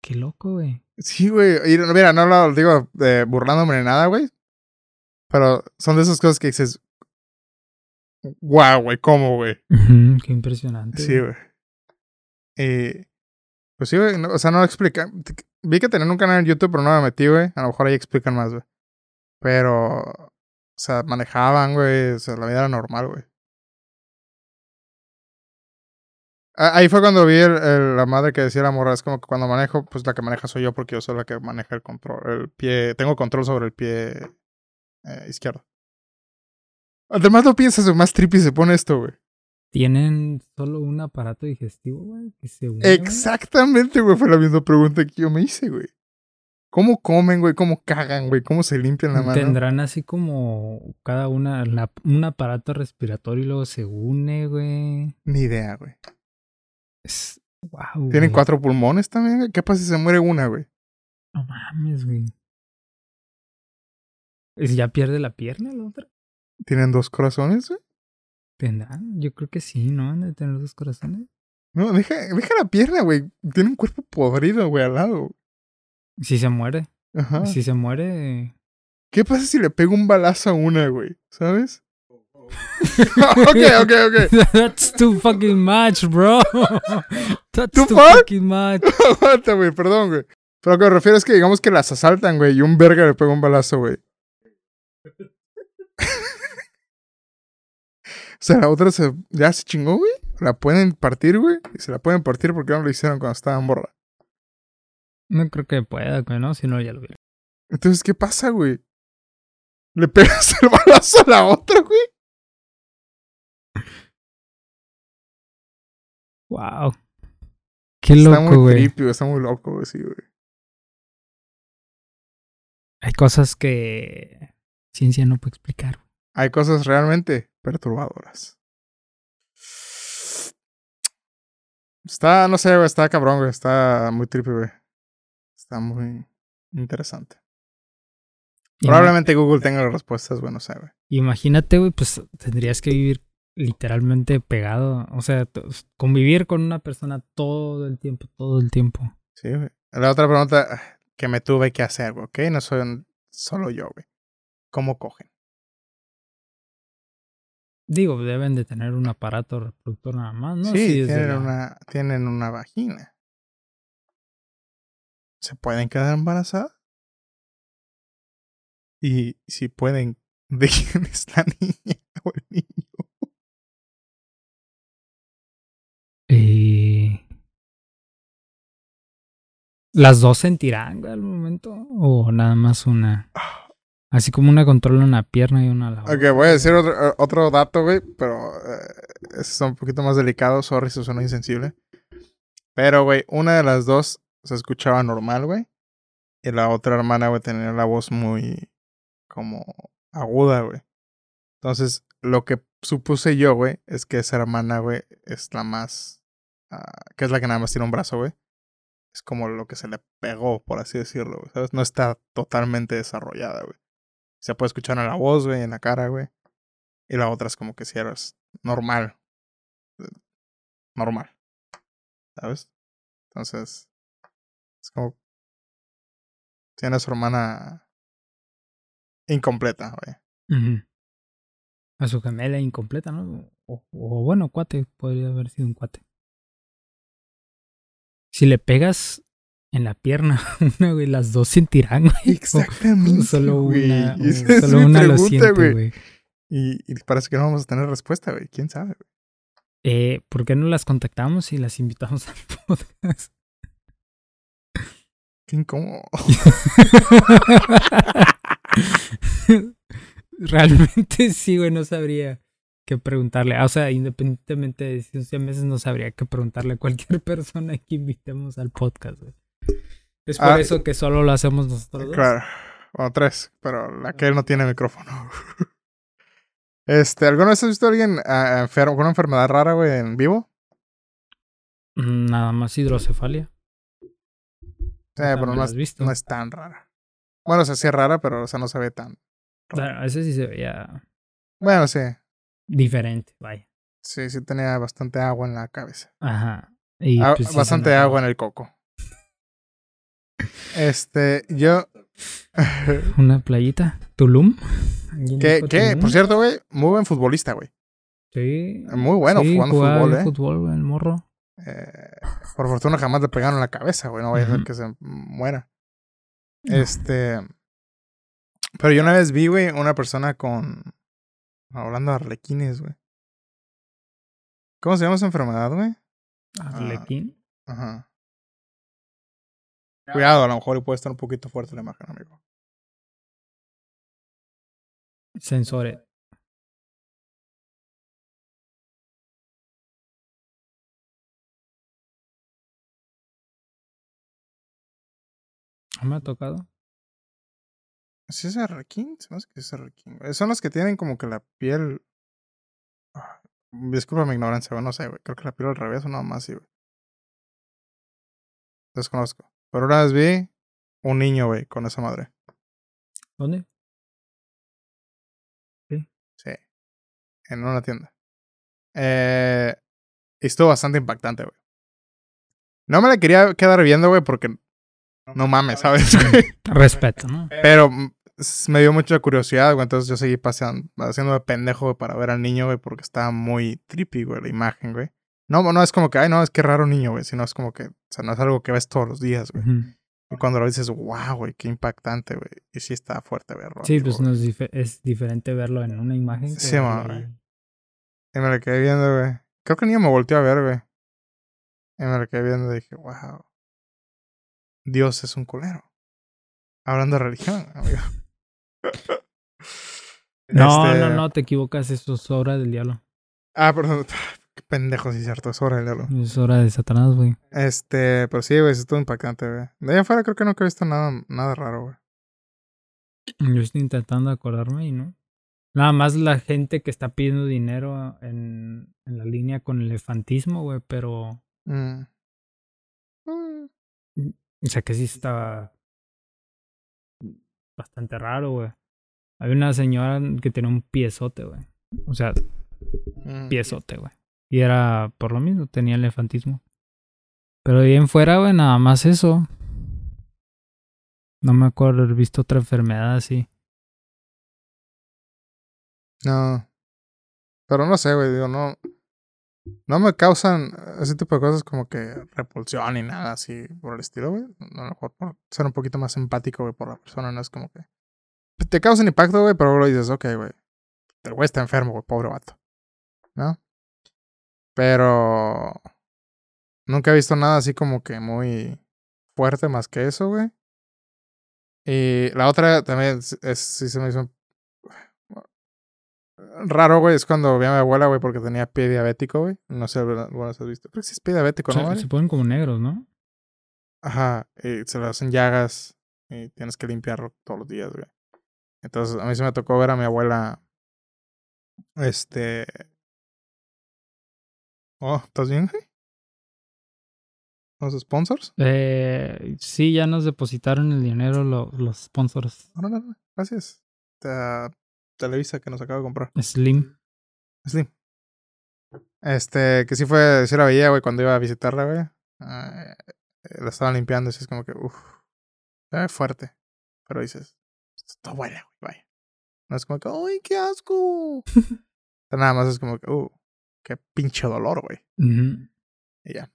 Qué loco, güey. Sí, güey. Y mira, no lo digo eh, burlándome ni nada, güey. Pero son de esas cosas que dices, wow, güey, ¿cómo, güey? Qué impresionante. Sí, güey. Y. Pues sí, güey. o sea, no explica. Vi que tenían un canal en YouTube, pero no me metí, güey. A lo mejor ahí explican más, güey. Pero. O sea, manejaban, güey. O sea, la vida era normal, güey. Ah, Ahí fue cuando vi la madre que decía la morra. Es como que cuando manejo, pues la que maneja soy yo porque yo soy la que maneja el control. El pie. Tengo control sobre el pie eh, izquierdo. Además lo piensas, más trippy se pone esto, güey. Tienen solo un aparato digestivo, güey, que se une. Exactamente, güey. Fue la misma pregunta que yo me hice, güey. ¿Cómo comen, güey? ¿Cómo cagan, güey? ¿Cómo se limpian la mano? Tendrán así como cada una la- un aparato respiratorio y luego se une, güey. Ni idea, güey. Es wow. ¿Tienen cuatro pulmones también? güey? ¿Qué pasa si se muere una, güey? No mames, güey. ¿Y si ya pierde la pierna la otra? ¿Tienen dos corazones, güey? ¿Tendrán? Yo creo que sí, ¿no? Han de tener dos corazones. No, deja, deja la pierna, güey. Tiene un cuerpo podrido, güey, al lado. Si se muere. Ajá. Si se muere. ¿Qué pasa si le pego un balazo a una, güey? ¿Sabes? ok, ok, ok. That's too fucking much, bro. That's ¿Too too fuck? fucking much. Aguanta, güey, perdón, güey. Pero lo que me refiero es que digamos que las asaltan, güey, y un verga le pega un balazo, güey. O sea, la otra se, ya se chingó, güey. La pueden partir, güey. Y se la pueden partir porque no lo hicieron cuando estaban borra. No creo que pueda, güey, ¿no? Si no, ya lo hubiera. Entonces, ¿qué pasa, güey? ¿Le pegas el balazo a la otra, güey? Wow. Qué está loco, muy güey. creepy. Está muy loco, güey, sí, güey. Hay cosas que ciencia no puede explicar. güey. Hay cosas realmente perturbadoras. Está, no sé, güey, está cabrón, güey. Está muy trippy, güey. Está muy interesante. Probablemente Google tenga las respuestas, güey, no sé, güey. Imagínate, güey, pues tendrías que vivir literalmente pegado. O sea, convivir con una persona todo el tiempo, todo el tiempo. Sí, güey. La otra pregunta que me tuve que hacer, güey, ¿ok? No soy un- solo yo, güey. ¿Cómo cogen? Digo, deben de tener un aparato reproductor nada más, ¿no? sí, tienen, la- una, tienen una vagina. ¿Se pueden quedar embarazadas? Y si pueden, ¿de quién es la niña o el niño? Eh, ¿Las dos sentirán al momento? ¿O nada más una? Así como una controla una pierna y una la otra. Ok, voy a decir otro, eh, otro dato, güey, pero eh, es un poquito más delicado. Sorry si suena insensible. Pero, güey, una de las dos se escuchaba normal, güey. Y la otra hermana, güey, tenía la voz muy como aguda, güey. Entonces, lo que supuse yo, güey, es que esa hermana, güey, es la más... ah, que es la que nada más tiene un brazo, güey. Es como lo que se le pegó, por así decirlo, güey. ¿Sabes? No está totalmente desarrollada, güey. Se puede escuchar en la voz, güey, en la cara, güey. Y la otra es como que si eres normal. eh, Normal. ¿Sabes? Entonces, es como... Tiene a su hermana incompleta, güey. A su gemela incompleta, ¿no? O bueno, cuate, podría haber sido un cuate. Si le pegas en la pierna una, güey, las dos sentirán, güey. Exactamente. O solo güey. una, o Esa solo una lo siente, güey. güey. Y, y parece que no vamos a tener respuesta, güey. ¿Quién sabe? güey? Eh, ¿Por qué no las contactamos y las invitamos al podcast? Qué incómodo. Realmente sí, güey, no sabría qué preguntarle. Ah, O sea, independientemente de si a veces no sabría qué preguntarle a cualquier persona que invitemos al podcast, güey. Es por Ah, eso que solo lo hacemos nosotros dos. Claro. Bueno, tres, pero la que él no tiene micrófono. Este, ¿alguna vez has visto a alguien ah, enfermo, con una enfermedad rara, güey, en vivo? Mm, Nada más hidrocefalia. Sí, sea, pero ¿no no es, has visto? no es tan rara. Bueno, o sea, sí es rara, pero o sea, no se ve tan. Bueno, ese sí se veía Bueno, sí. diferente, vaya. Sí, sí tenía bastante agua en la cabeza. Ajá. Y, Ah, pues, sí bastante agua en el coco. Este, yo. Una playita. Tulum. Allí en ¿Qué, Ico, qué? Tulum. Por cierto, güey, muy buen futbolista, güey. Sí. Muy bueno sí, jugando jugaba fútbol, eh. fútbol, güey, el morro. Eh, por fortuna jamás le pegaron en la cabeza, güey. No vaya a ser que se muera. Este. Pero yo una vez vi, güey, una persona con. Hablando de arlequines, güey. ¿Cómo se llama esa enfermedad, güey? Arlequín. Ajá. Cuidado, a lo mejor puede estar un poquito fuerte la imagen, amigo. Sensores. ¿No me ha tocado? ¿Sí es arlequín? Se me hace que es arlequín. güey. Son los que tienen como que la piel. Ah, Disculpa mi ignorancia, güey. No sé, güey. Creo que la piel al revés o nada más, sí, güey. Desconozco. Pero una vez vi un niño, güey, con esa madre. ¿Dónde? Sí. En una tienda. Eh, y estuvo bastante impactante, güey. No me la quería quedar viendo, güey, porque no mames, ¿sabes? Respeto, ¿no? Pero me dio mucha curiosidad, güey. Entonces yo seguí paseando, haciendo de pendejo, güey, para ver al niño, güey, porque estaba muy trippy, güey, la imagen, güey. No, no es como que, ay, no, es que raro niño, güey, sino es como que, o sea, no es algo que ves todos los días, güey. Y cuando lo dices, wow, güey, qué impactante, güey. Y sí está fuerte verlo. Sí, pues no es, dife- es diferente verlo en una imagen. que Sí, verlo ma, ahí. güey. Y me la quedé viendo, güey. Creo que el niño me volteó a ver, güey. Y me la quedé viendo y dije, wow. Dios es un culero. Hablando de religión, amigo. No, Este- no, no, te equivocas, eso es obra del diablo. Ah, perdón. Pendejo, sí, es cierto. Es hora de leerlo. Es obra de Satanás, güey. Este, pero sí, güey, sí estuvo impactante, güey. De ahí afuera creo que nunca he visto nada, nada raro, güey. Yo estoy intentando acordarme y no. Nada más la gente que está pidiendo dinero en, en la línea con el elefantismo, güey, pero. Mm. Mm. O sea que sí estaba bastante raro, güey. Había una señora que tenía un piezote, güey. O sea, Mm. piezote, güey. Y era por lo mismo, tenía elefantismo. Pero de ahí en fuera, güey, nada más eso. No me acuerdo haber visto otra enfermedad así. No. Pero no sé, güey, digo, no. No me causan ese tipo de cosas como que repulsión ni nada así por el estilo, güey. A lo mejor por ser un poquito más empático, güey, por la persona, no es como que. Te causan impacto, güey, pero luego dices, ok, güey. El güey está enfermo, güey, pobre vato. ¿No? Pero. Nunca he visto nada así como que muy fuerte más que eso, güey. Y la otra también es, es- sí se me hizo raro, güey, es cuando vi a mi abuela, güey, porque tenía pie diabético, güey. No sé, bueno, has visto. Pero sí es pie diabético, ¿no, se ponen como negros, ¿no? Ajá, y se le hacen llagas y tienes que limpiarlo todos los días, güey. Entonces, a mí se me tocó ver a mi abuela, este... Oh, ¿estás bien, güey? ¿Los sponsors? Eh, sí, ya nos depositaron el dinero lo- los sponsors. No, no, no, gracias. Te- Televisa que nos acaba de comprar. Slim. Slim. Este, que sí fue, sí la veía, güey, cuando iba a visitarla, güey. Eh, la estaban limpiando y sí es como que, uff, se ve fuerte. Pero dices, está buena, güey, vaya. No es como que, ¡ay, qué asco! Nada más es como que, uh, qué pinche dolor, güey. Ujú. Y ya.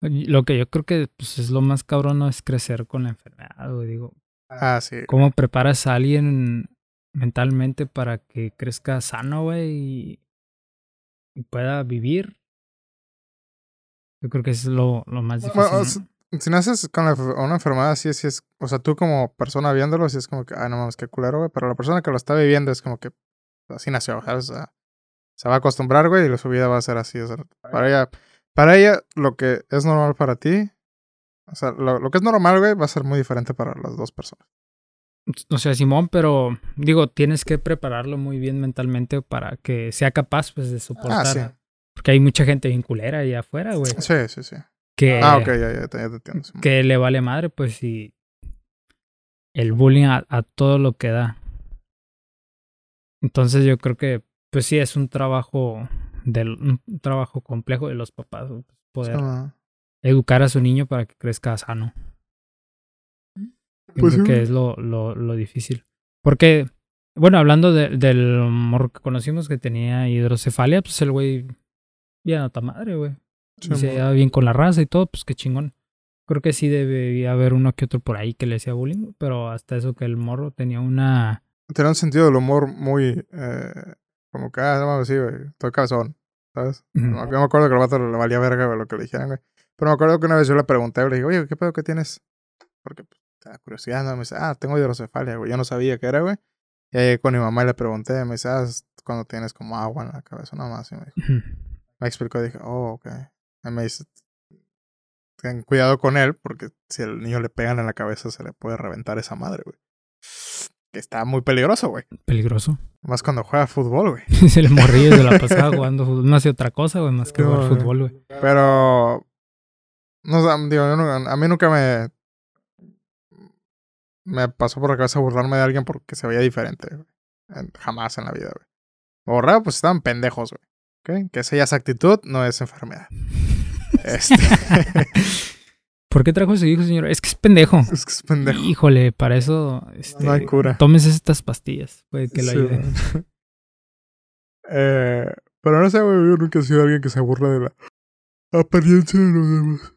Lo que yo creo que pues, es lo más cabrón no es crecer con la enfermedad, güey. Digo, Ah, sí. ¿cómo preparas a alguien mentalmente para que crezca sano, güey, y, y pueda vivir? Yo creo que es lo, lo más difícil. Bueno, ¿no? s- Si naces con la una enfermedad así, sí es, o sea, tú como persona viéndolo, sí es como que, ay, no mames, qué culero, güey. Pero la persona que lo está viviendo es como que así nació, ¿sabes? O sea, se va a acostumbrar, güey, y su vida va a ser así. O sea, para ella, para ella, lo que es normal para ti, o sea, lo, lo que es normal, güey, va a ser muy diferente para las dos personas. O sea, Simón, pero digo, tienes que prepararlo muy bien mentalmente para que sea capaz, pues, de soportar. Ah, sí. Porque hay mucha gente bien culera ahí afuera, güey. Sí, sí, sí. Que, Ah, ok, ya, ya, te, ya te entiendo. Simón. que le vale madre, pues, si el bullying a, a todo lo que da. Entonces yo creo que, pues sí, es un trabajo del, un trabajo complejo de los papás, pues, poder educar a su niño para que crezca sano. Pues creo sí. que es lo, lo, lo difícil. Porque, bueno, hablando de- del morro que conocimos que tenía hidrocefalia, pues el güey ya no está madre, güey. Y se llevaba bien con la raza y todo, pues qué chingón. Creo que sí debería haber uno que otro por ahí que le hacía bullying, pero hasta eso que el morro tenía una... Tenía un sentido del humor muy, eh, como que, ah, no mames, sí, güey, estoy cabezón, ¿sabes? No, Yo me acuerdo que el vato le valía verga güey, lo que le dijeran, güey. Pero me acuerdo que una vez yo le pregunté, le dije, oye, ¿qué pedo que tienes? Porque, pues, curiosidad, ¿no? Me dice, ah, tengo hidrocefalia, güey. Yo no sabía qué era, güey. Y ahí con mi mamá le pregunté, me dice, ah, cuando tienes como agua en la cabeza, nada más. Y me, dijo- me explicó, dije, oh, ok. Y me dice, ten cuidado con él, porque si el niño le pegan en la cabeza, se le puede reventar esa madre, güey. Que está muy peligroso, güey. Peligroso. Más cuando juega fútbol, güey. se le morría de la pasada jugando fútbol. No hacía otra cosa, güey, más que No, jugar fútbol, güey. Pero. No sé, digo, yo a mí nunca me. me pasó por la cabeza burlarme de alguien porque se veía diferente. güey. Jamás en la vida, güey. Burlaba, pues estaban pendejos, güey. ¿Ok? Que esa ya es actitud, no es enfermedad. Este. ¿Por qué trajo a su hijo, señor? Es que es pendejo. es que es pendejo. Híjole, para eso. Este, No hay cura. Tómese estas pastillas. Puede que lo Sí, ayude. güey. Eh, pero no sé, güey. Yo nunca he sido alguien que se burla de la apariencia de los demás.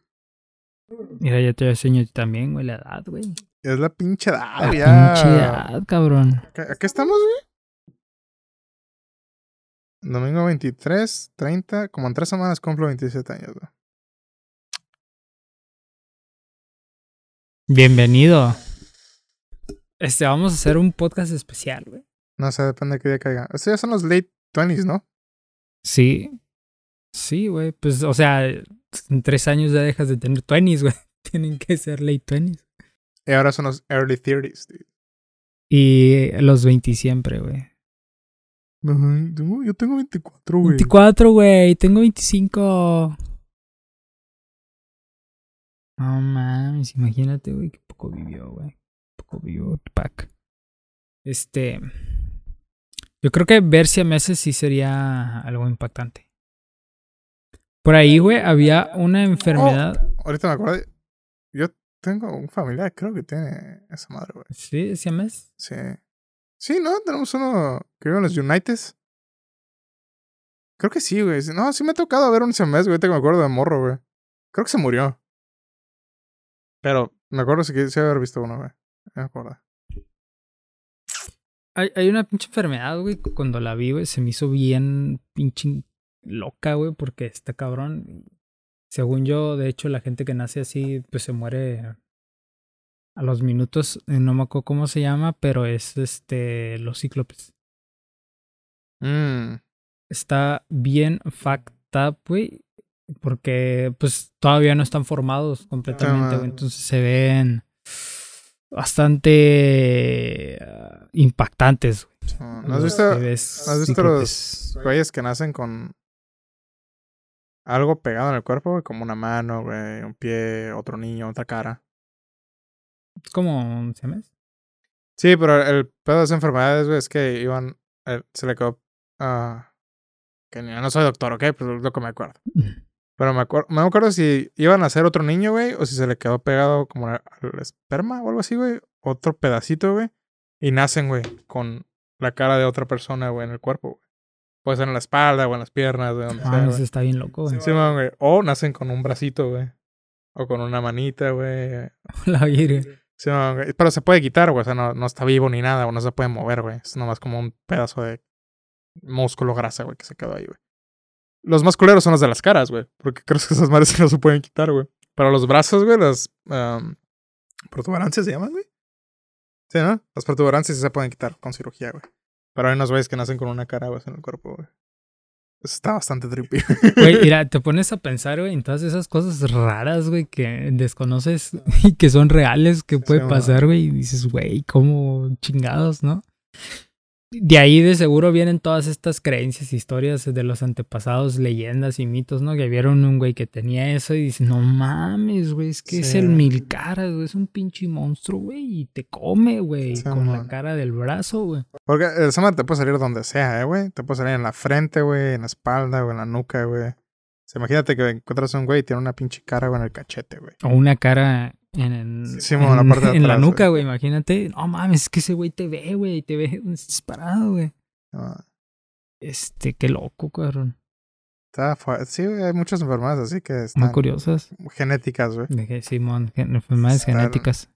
Mira, ya te enseño también, güey, la edad, güey. Es la pinche edad, La ya. pinche edad, cabrón. ¿A qué estamos, güey? Domingo 23, 30, como en tres semanas cumplo 27 años, güey. Bienvenido. Este, vamos a hacer un podcast especial, güey. No sé, depende de qué día caiga. Estos ya son los late 20s, ¿no? Sí. Sí, güey. Pues, o sea, en tres años ya dejas de tener 20s, güey. Tienen que ser late 20s. Y ahora son los early 30s, dude. Y los 20 siempre, güey. Yo tengo 24, güey. 24, güey. Tengo 25. No mames, imagínate, güey, que poco vivió, güey. Poco vivió Tupac. Este. Yo creo que ver si a meses sí sería algo impactante. Por ahí, güey, había una enfermedad. Ahorita me acuerdo. Yo tengo un familiar, creo que tiene esa madre, güey. ¿Sí? ¿Siamés? Sí. Sí, ¿no? Tenemos uno que vive en los Uniteds. Creo que sí, güey. No, sí me ha tocado ver un semestre, güey. Que me acuerdo de morro, güey. Creo que se murió. Pero me acuerdo si que sí haber visto uno, güey. Me acuerdo. Hay, hay una pinche enfermedad, güey. Cuando la vi, güey, se me hizo bien pinche loca, güey, porque está cabrón. Según yo, de hecho, la gente que nace así, pues se muere a los minutos. eh, No me acuerdo cómo se llama, pero es este los cíclopes. Mm. Está bien fucked up, güey. Porque pues todavía no están formados completamente, güey. Ah. Entonces se ven bastante ah, impactantes, güey. ¿No has visto, Si ves ¿no has visto los güeyes que nacen con algo pegado en el cuerpo, güey? Como una mano, güey, un pie, otro niño, otra cara. Es como, ¿se llama? Sí, pero el pedo de esas enfermedades, güey, es que iban. eh, se le quedó. ah, que no soy doctor, ¿ok? Pero es lo que me acuerdo. Pero me, acuer- no me acuerdo si iban a hacer otro niño, güey, o si se le quedó pegado como al esperma o algo así, güey. Otro pedacito, güey. Y nacen, güey, con la cara de otra persona, güey, en el cuerpo, güey. Puede ser en la espalda o en las piernas, donde sea, Ah, güey. ese está bien loco, güey. Sí, man, güey. O nacen con un bracito, güey. O con una manita, güey. La virgen. Sí, man, güey. Pero se puede quitar, güey. O sea, no, no está vivo ni nada, o no se puede mover, güey. Es nomás como un pedazo de músculo grasa, güey, que se quedó ahí, güey. Los más culeros son los de las caras, güey. Porque creo que esas madres no se pueden quitar, güey. Pero los brazos, güey, las am, protuberancias se llaman, güey. Sí, ¿no? Las protuberancias sí se pueden quitar con cirugía, güey. Pero hay unos güeyes que nacen con una cara, güey, en el cuerpo, güey. Eso está bastante trippy. Güey, mira, te pones a pensar, güey, en todas esas cosas raras, güey, que desconoces y que son reales, que puede Sí, pasar, güey, y dices, güey, cómo chingados, ¿no? De ahí de seguro vienen todas estas creencias, historias de los antepasados, leyendas y mitos, ¿no? Que vieron un güey que tenía eso y dicen, no mames, güey, es que es el mil caras, güey, es un pinche monstruo, güey, y te come, güey, Sí, con la cara del brazo, güey. Porque el madre te puede salir donde sea, eh, güey. Te puede salir en la frente, güey, en la espalda, o en la nuca, güey. O sea, imagínate que encuentras a un güey y tiene una pinche cara, güey, en el cachete, güey. O una cara en, en, Sí, la parte de en la atrás, nuca, güey. Imagínate. No mames, es que ese güey te ve, güey. Te ve donde estás parado, güey. Ah, Este, qué loco, cabrón. está sí, güey, hay muchas enfermedades así que Muy están curiosas. genéticas, güey. De Simón, gen- enfermedades Están- genéticas.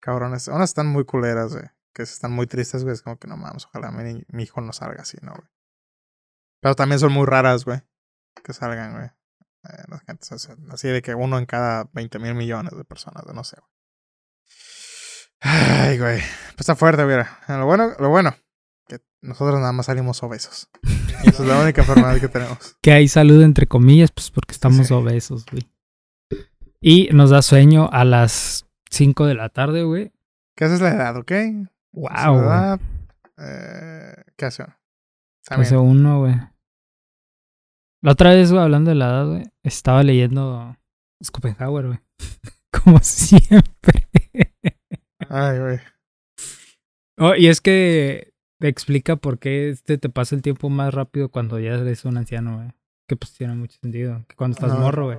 Cabrones. Unas están muy culeras, güey. Que están muy tristes, güey. Es como que no mames, ojalá mi hijo no salga así, ¿no, güey? Pero también son muy raras, güey. Que salgan, güey. Eh, así, así de que uno en cada 20 mil millones de personas, no sé, güey. Ay, güey. Pues está fuerte, güey. Lo bueno, lo bueno, que nosotros nada más salimos obesos. Y esa es la única enfermedad que tenemos. Que hay salud entre comillas, pues porque estamos Sí. obesos, güey. Y nos da sueño a las 5 de la tarde, güey. ¿Qué haces la edad, ok? Wow, edad, eh, ¿Qué hace uno? Hace uno, güey. La otra vez, güey, hablando de la edad, güey, estaba leyendo Schopenhauer, güey. Como siempre. Ay, güey. Oh, y es que te explica por qué este te pasa el tiempo más rápido cuando ya eres un anciano, güey. Que pues tiene mucho sentido. Que cuando estás morro, güey.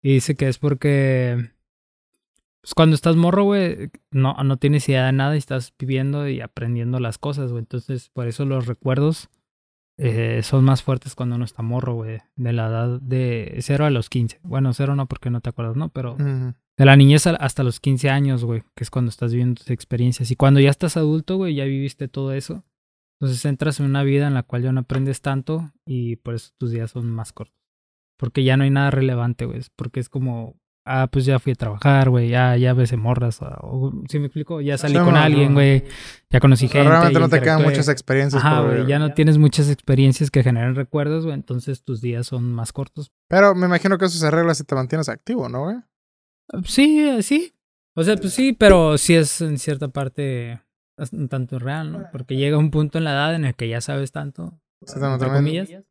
Y dice que es porque. Pues cuando estás morro, güey, no, no tienes idea de nada y estás viviendo y aprendiendo las cosas, güey. Entonces, por eso los recuerdos eh, son más fuertes cuando uno está morro, güey. De la edad de 0 a los 15. Bueno, cero no porque no te acuerdas, ¿no? Pero de la niñez hasta los 15 años, güey, que es cuando estás viviendo tus experiencias. Y cuando ya estás adulto, güey, ya viviste todo eso. Entonces entras en una vida en la cual ya no aprendes tanto y por eso tus días son más cortos. Porque ya no hay nada relevante, güey. Porque es como, ah, pues ya fui a trabajar, güey, ya, ya besé morras. O, si me explico, ya salí Sí, con alguien, güey, ya conocí O sea, gente. realmente no te quedan muchas experiencias Ajá, güey, ya no tienes muchas experiencias que generen recuerdos, güey. Entonces tus días son más cortos. Pero me imagino que eso se arregla si te mantienes activo, ¿no, güey? Sí, eh, sí. O sea, pues sí, pero sí es en cierta parte un tanto real, ¿no? Porque llega un punto en la edad en el que ya sabes tanto. Sí, también- entre también- comillas.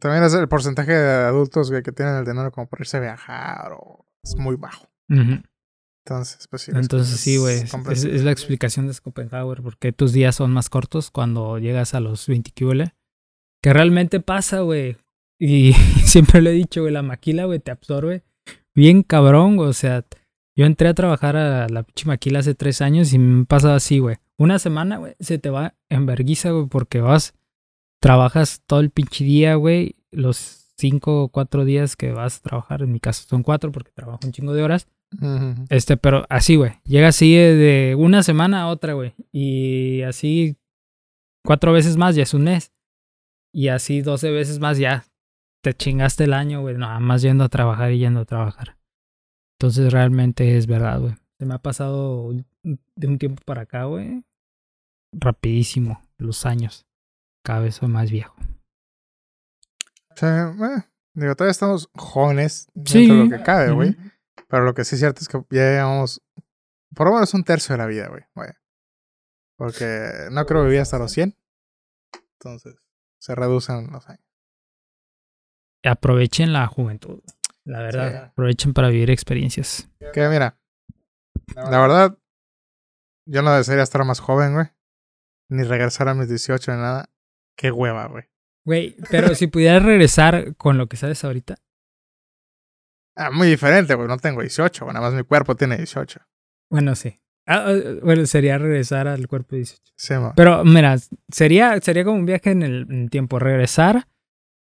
También es el porcentaje de adultos güey, que tienen el dinero como para irse a viajar o es muy bajo. Ujú. Entonces, pues sí. es- Entonces sí, güey. es Es, es la explicación de Schopenhauer. Porque tus días son más cortos cuando llegas a los 20 QL. Que realmente pasa, güey. Y siempre lo he dicho, güey. La maquila, güey, te absorbe bien cabrón, güey. O sea, yo entré a trabajar a la pinche maquila hace tres años y me pasa así, güey. Una semana, güey, se te va en verguiza, güey, porque vas, trabajas todo el pinche día, güey. Los cinco o cuatro días que vas a trabajar, en mi caso son cuatro porque trabajo un chingo de horas. Ujú. Este, pero así, güey. Llega así de, de una semana a otra, güey. Y así cuatro veces más ya es un mes. Y así doce veces más ya te chingaste el año, güey. Nada más yendo a trabajar y yendo a trabajar. Entonces realmente es verdad, güey. Se me ha pasado de un tiempo para acá, güey. Rapidísimo los años. Cada vez soy más viejo. Sea, eh, digo, todavía estamos jóvenes dentro Sí. de lo que cabe, güey. Pero lo que sí es cierto es que ya llevamos por lo menos un tercio de la vida, güey. güey. Porque no creo vivir hasta los 100. Entonces, se reducen los años. Aprovechen la juventud. La verdad. Sí. Aprovechen para vivir experiencias. Que mira, la verdad, yo no desearía estar más joven, güey. Ni regresar a mis 18 ni nada. Qué hueva, güey. Güey, pero si pudieras regresar con lo que sabes ahorita. Ah, muy diferente, güey. No tengo 18, güey. Nada más mi cuerpo tiene 18. Bueno, sí. Ah, ah, bueno, sería regresar al cuerpo de 18. Sí, ma. Pero mira, sería, sería como un viaje en el, en el tiempo. Regresar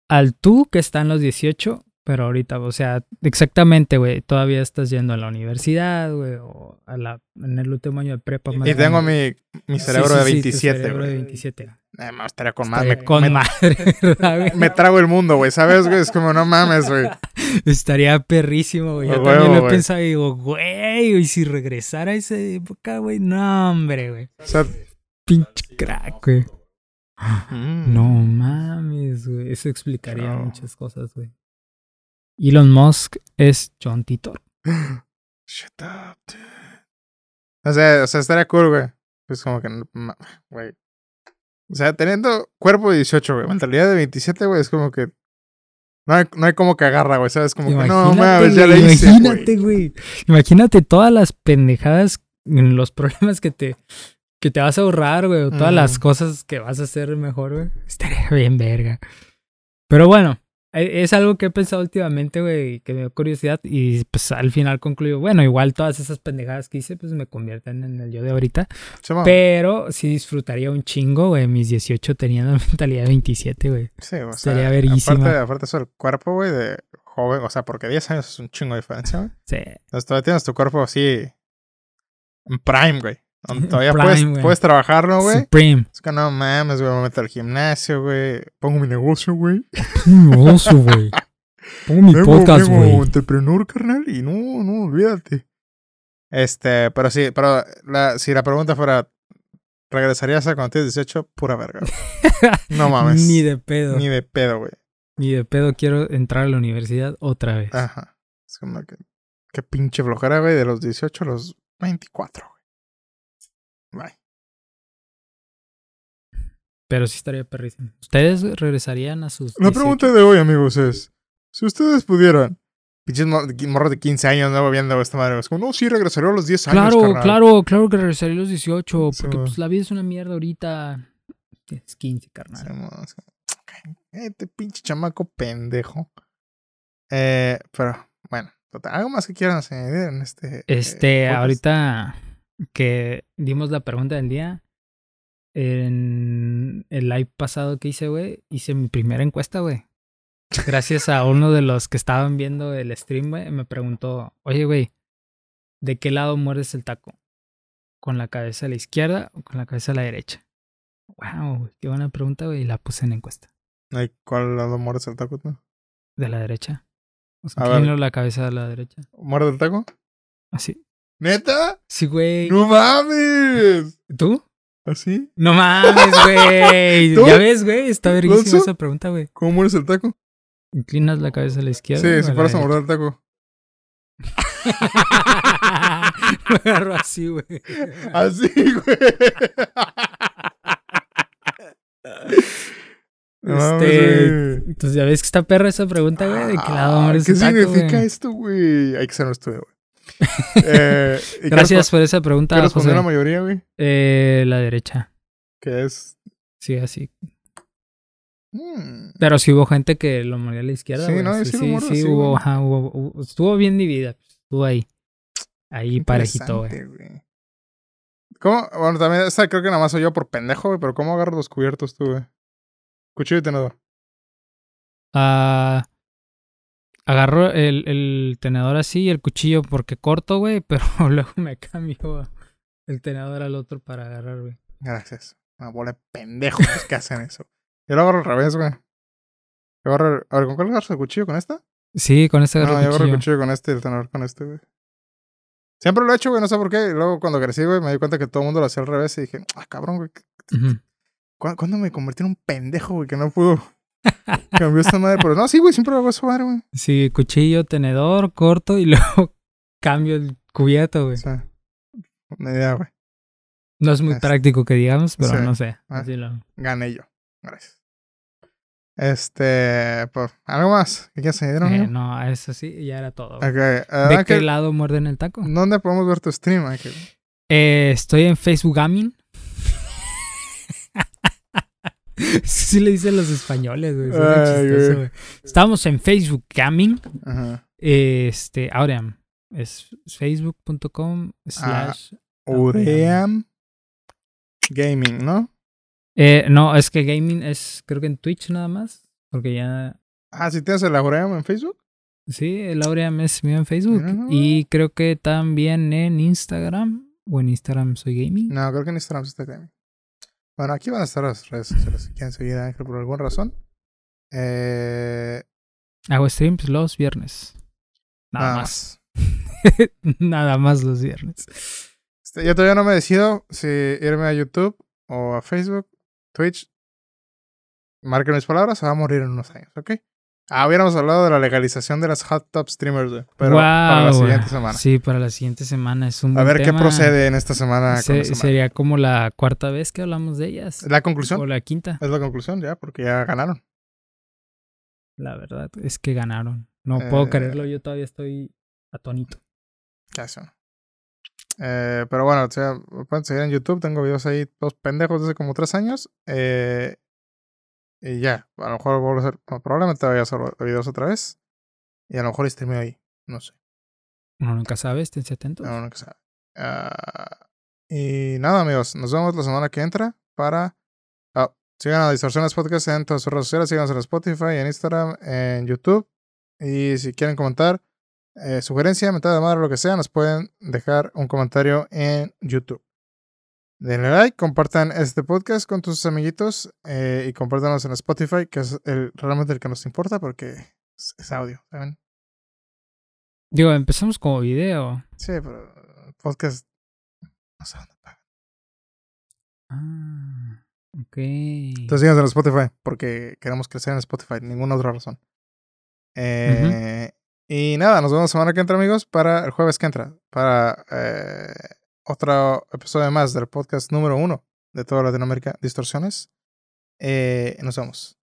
al tú que está en los 18, pero ahorita, o sea, exactamente, güey. Todavía estás yendo a la universidad, güey, o a la, en el último año de prepa. más Y tengo mi, mi Sí, cerebro sí, de sí, tu 27, cerebro de güey. 27. Eh, me estaría con más. Estaría Me, con me- madre, me trago el mundo, güey. ¿Sabes, güey? Es como, no mames, güey. Estaría perrísimo, güey. Yo también lo he pensado y digo, güey, y si regresara a esa época, güey, no, hombre, güey. O sea, Pinche crack, güey. mm. No mames, güey. Eso explicaría No. muchas cosas, güey. Elon Musk es John Titor. Shut up, dude. O sea, o sea, estaría cool, güey. Pues como que, güey. O sea, teniendo cuerpo de 18, güey, mentalidad de 27, güey, es como que. No hay, no hay como que agarra, güey, ¿sabes? Como que no mames, ya le hice. Imagínate, güey. Imagínate todas las pendejadas, mm, los problemas que te, que te vas a ahorrar, güey. O todas Mm. las cosas que vas a hacer mejor, güey. Estaría bien verga. Pero bueno, es algo que he pensado últimamente, güey, que me dio curiosidad. Y pues al final concluyo, bueno, igual todas esas pendejadas que hice, pues me convierten en el yo de ahorita. Pero sí disfrutaría un chingo, güey. Mis 18 tenían la mentalidad de 27, güey. Sí, o sea, Sería verguísima. Aparte, aparte eso, el cuerpo, güey, de joven, o sea, porque 10 años es un chingo de diferencia, güey. Sí. Entonces todavía tienes tu cuerpo así en prime, güey. Todavía Prime, puedes, puedes trabajarlo, güey. Supreme. Es que no mames, güey, me meto al gimnasio, güey. Pongo mi negocio, güey. Un oso, güey. Pongo mi Vengo- podcast, güey. entrepreneur, carnal, y no, no, olvídate. Este, pero sí, pero la, si la pregunta fuera, ¿regresarías a cuando tienes 18? Pura verga. No mames. Ni de pedo. Ni de pedo, güey. Ni de pedo quiero entrar a la universidad otra vez. Ajá. Es como que, qué pinche flojera, güey, de los 18 a los 24, güey. Bye. Pero sí estaría perrísimo. ¿Ustedes regresarían a sus. La 18? pregunta de hoy, amigos, es, si ustedes pudieran Pinches mor- morros de 15 años, ¿no? Viendo esta madre. Es como, no, sí, regresaré a los 10 años. Claro, carnal". claro, claro que regresaré a los 18. Sí, Porque pues la vida es una mierda ahorita. Tienes 15, carnal. Sí, Este pinche chamaco pendejo. Eh, pero, bueno, total, algo más que quieran añadir en este. eh, Este, podcast? ahorita que dimos la pregunta del día, en el live pasado que hice, güey, hice mi primera encuesta, güey. Gracias a uno de los que estaban viendo el stream, güey, me preguntó, oye, güey, ¿de qué lado muerdes el taco? ¿Con la cabeza a la izquierda o con la cabeza a la derecha? Wow, qué buena pregunta, güey, y la puse en encuesta. Ay, ¿Cuál lado muerdes el taco tú? De la derecha. O sea, A ver. la cabeza a la derecha. ¿Muerde el taco? Así. ¿Neta? Sí, güey. ¡No mames! ¿Tú? ¿Así? No mames, güey. Ya ves, güey. Está verguísima esa pregunta, güey. ¿Cómo mueres el taco? Inclinas la cabeza a la izquierda. Sí, si la fueras a morder el taco. Lo agarro así, güey. Así, güey. Este. Entonces, ya ves que está perra esa pregunta, güey. ¿De qué lado Ah, ¿Qué el taco, significa esto, güey? Hay que ser estudio, güey. Eh, ¿y qué Gracias por esa ¿Qué pregunta, respondió José. la mayoría, güey? Eh, la derecha. Que es. Sí, así. mm, Pero sí hubo gente que lo moría a la izquierda, Sí, güey. no, sí, sí sí, sí, hubo, güey. ajá, hubo, hubo- estuvo bien dividida. Estuvo ahí. Ahí parejito, güey. ¿Cómo? Bueno, también, esta creo que nada más soy yo por pendejo, güey, pero ¿cómo agarro los cubiertos tú, güey? Cuchillo y tenedor. Ah, agarro el, el tenedor así y el cuchillo porque corto, güey, pero luego me cambio el tenedor al otro para agarrar, güey. Gracias. Una bola de pendejos que hacen eso. Yo lo agarro al revés, güey. Yo agarro A ver, ¿con cuál agarras el cuchillo? ¿Con esta? Sí, con este No, agarro yo el agarro el cuchillo. con este y el tenedor con este, güey. Siempre lo he hecho, güey, no sé por qué. Y luego cuando crecí, güey, me di cuenta que todo el mundo lo hacía al revés y dije, ah, cabrón, güey. Ujú. ¿Cuándo, cuándo me convertí en un pendejo, güey, que no pudo cambiar esta madre? Pero no, sí, güey, siempre lo hago eso, madre, güey. Sí, cuchillo, tenedor, corto y luego cambio el cubierto, güey. O sea, ni idea, güey. No es muy es- práctico que digamos, pero sí. no sé. Ah. Así lo... Gané yo. Gracias. Este, pues, ¿algo más? ¿Qué quieres añadir, Eh, no, eso sí, ya era todo. eh, ¿De qué lado muerden el taco? ¿dónde podemos ver tu stream? Eh, estoy en Facebook Gaming. sí le dicen los españoles, güey. Ay, chistoso, güey. güey. Estamos en Facebook Gaming. Ajá. Este, ahora es facebook.com Ah. slash. Uream Gaming, ¿no? Eh, no, es que gaming es creo que en Twitch nada más. Porque ya. Ah, si tienes el Uream en Facebook. Sí, el Auream es mío en Facebook. Nomás. Y creo que también en Instagram. O en Instagram soy gaming. No, creo que en Instagram sí está gaming. Bueno, aquí van a estar las redes sociales si quieren seguir a Ángel por alguna razón. Eh, Hago streams los viernes. Nada, nada más. nada más los viernes. Este, yo todavía no me decido si irme a YouTube o a Facebook, Twitch. Marquen mis palabras, se va a morir en unos años, ¿ok? Ah, hubiéramos hablado de la legalización de las hot top streamers, güey. Pero para la siguiente semana. Sí, para la siguiente semana es un a ver qué procede en esta semana. con sería como la cuarta vez que hablamos de ellas. La conclusión. O la quinta. Es la conclusión ya, porque ya ganaron. La verdad es que ganaron. No puedo Eh, creerlo, yo todavía estoy atónito. Son. Eh, pero bueno, o sea, pueden seguir en YouTube. Tengo videos ahí, dos pendejos de hace como tres años. Eh, y ya, a lo mejor vuelvo a hacer. bueno, probablemente voy a hacer videos otra vez. Y a lo mejor streameo ahí. No sé. Uno nunca sabe, esténse atentos. No, nunca sabe. Ah, y nada, amigos. Nos vemos la semana que entra para. ah, sigan a Distorsiones Podcast en todas sus redes sociales. Síganos en Spotify, en Instagram, en YouTube. Y si quieren comentar, eh, sugerencia, mentada de madre, lo que sea, nos pueden dejar un comentario en YouTube. Denle like, compartan este podcast con tus amiguitos eh, y compártanos en Spotify, que es el, realmente el que nos importa porque es, es audio, ¿saben? Digo, empezamos como video. Sí, pero podcast no sé dónde pagan. Ah, ok. Entonces síganos en Spotify porque queremos crecer en Spotify, ninguna otra razón. Eh, Y nada, nos vemos la semana que entra, amigos, para el jueves que entra, para eh, otro episodio más del podcast número uno de toda Latinoamérica, Distorsiones. Eh, nos vemos.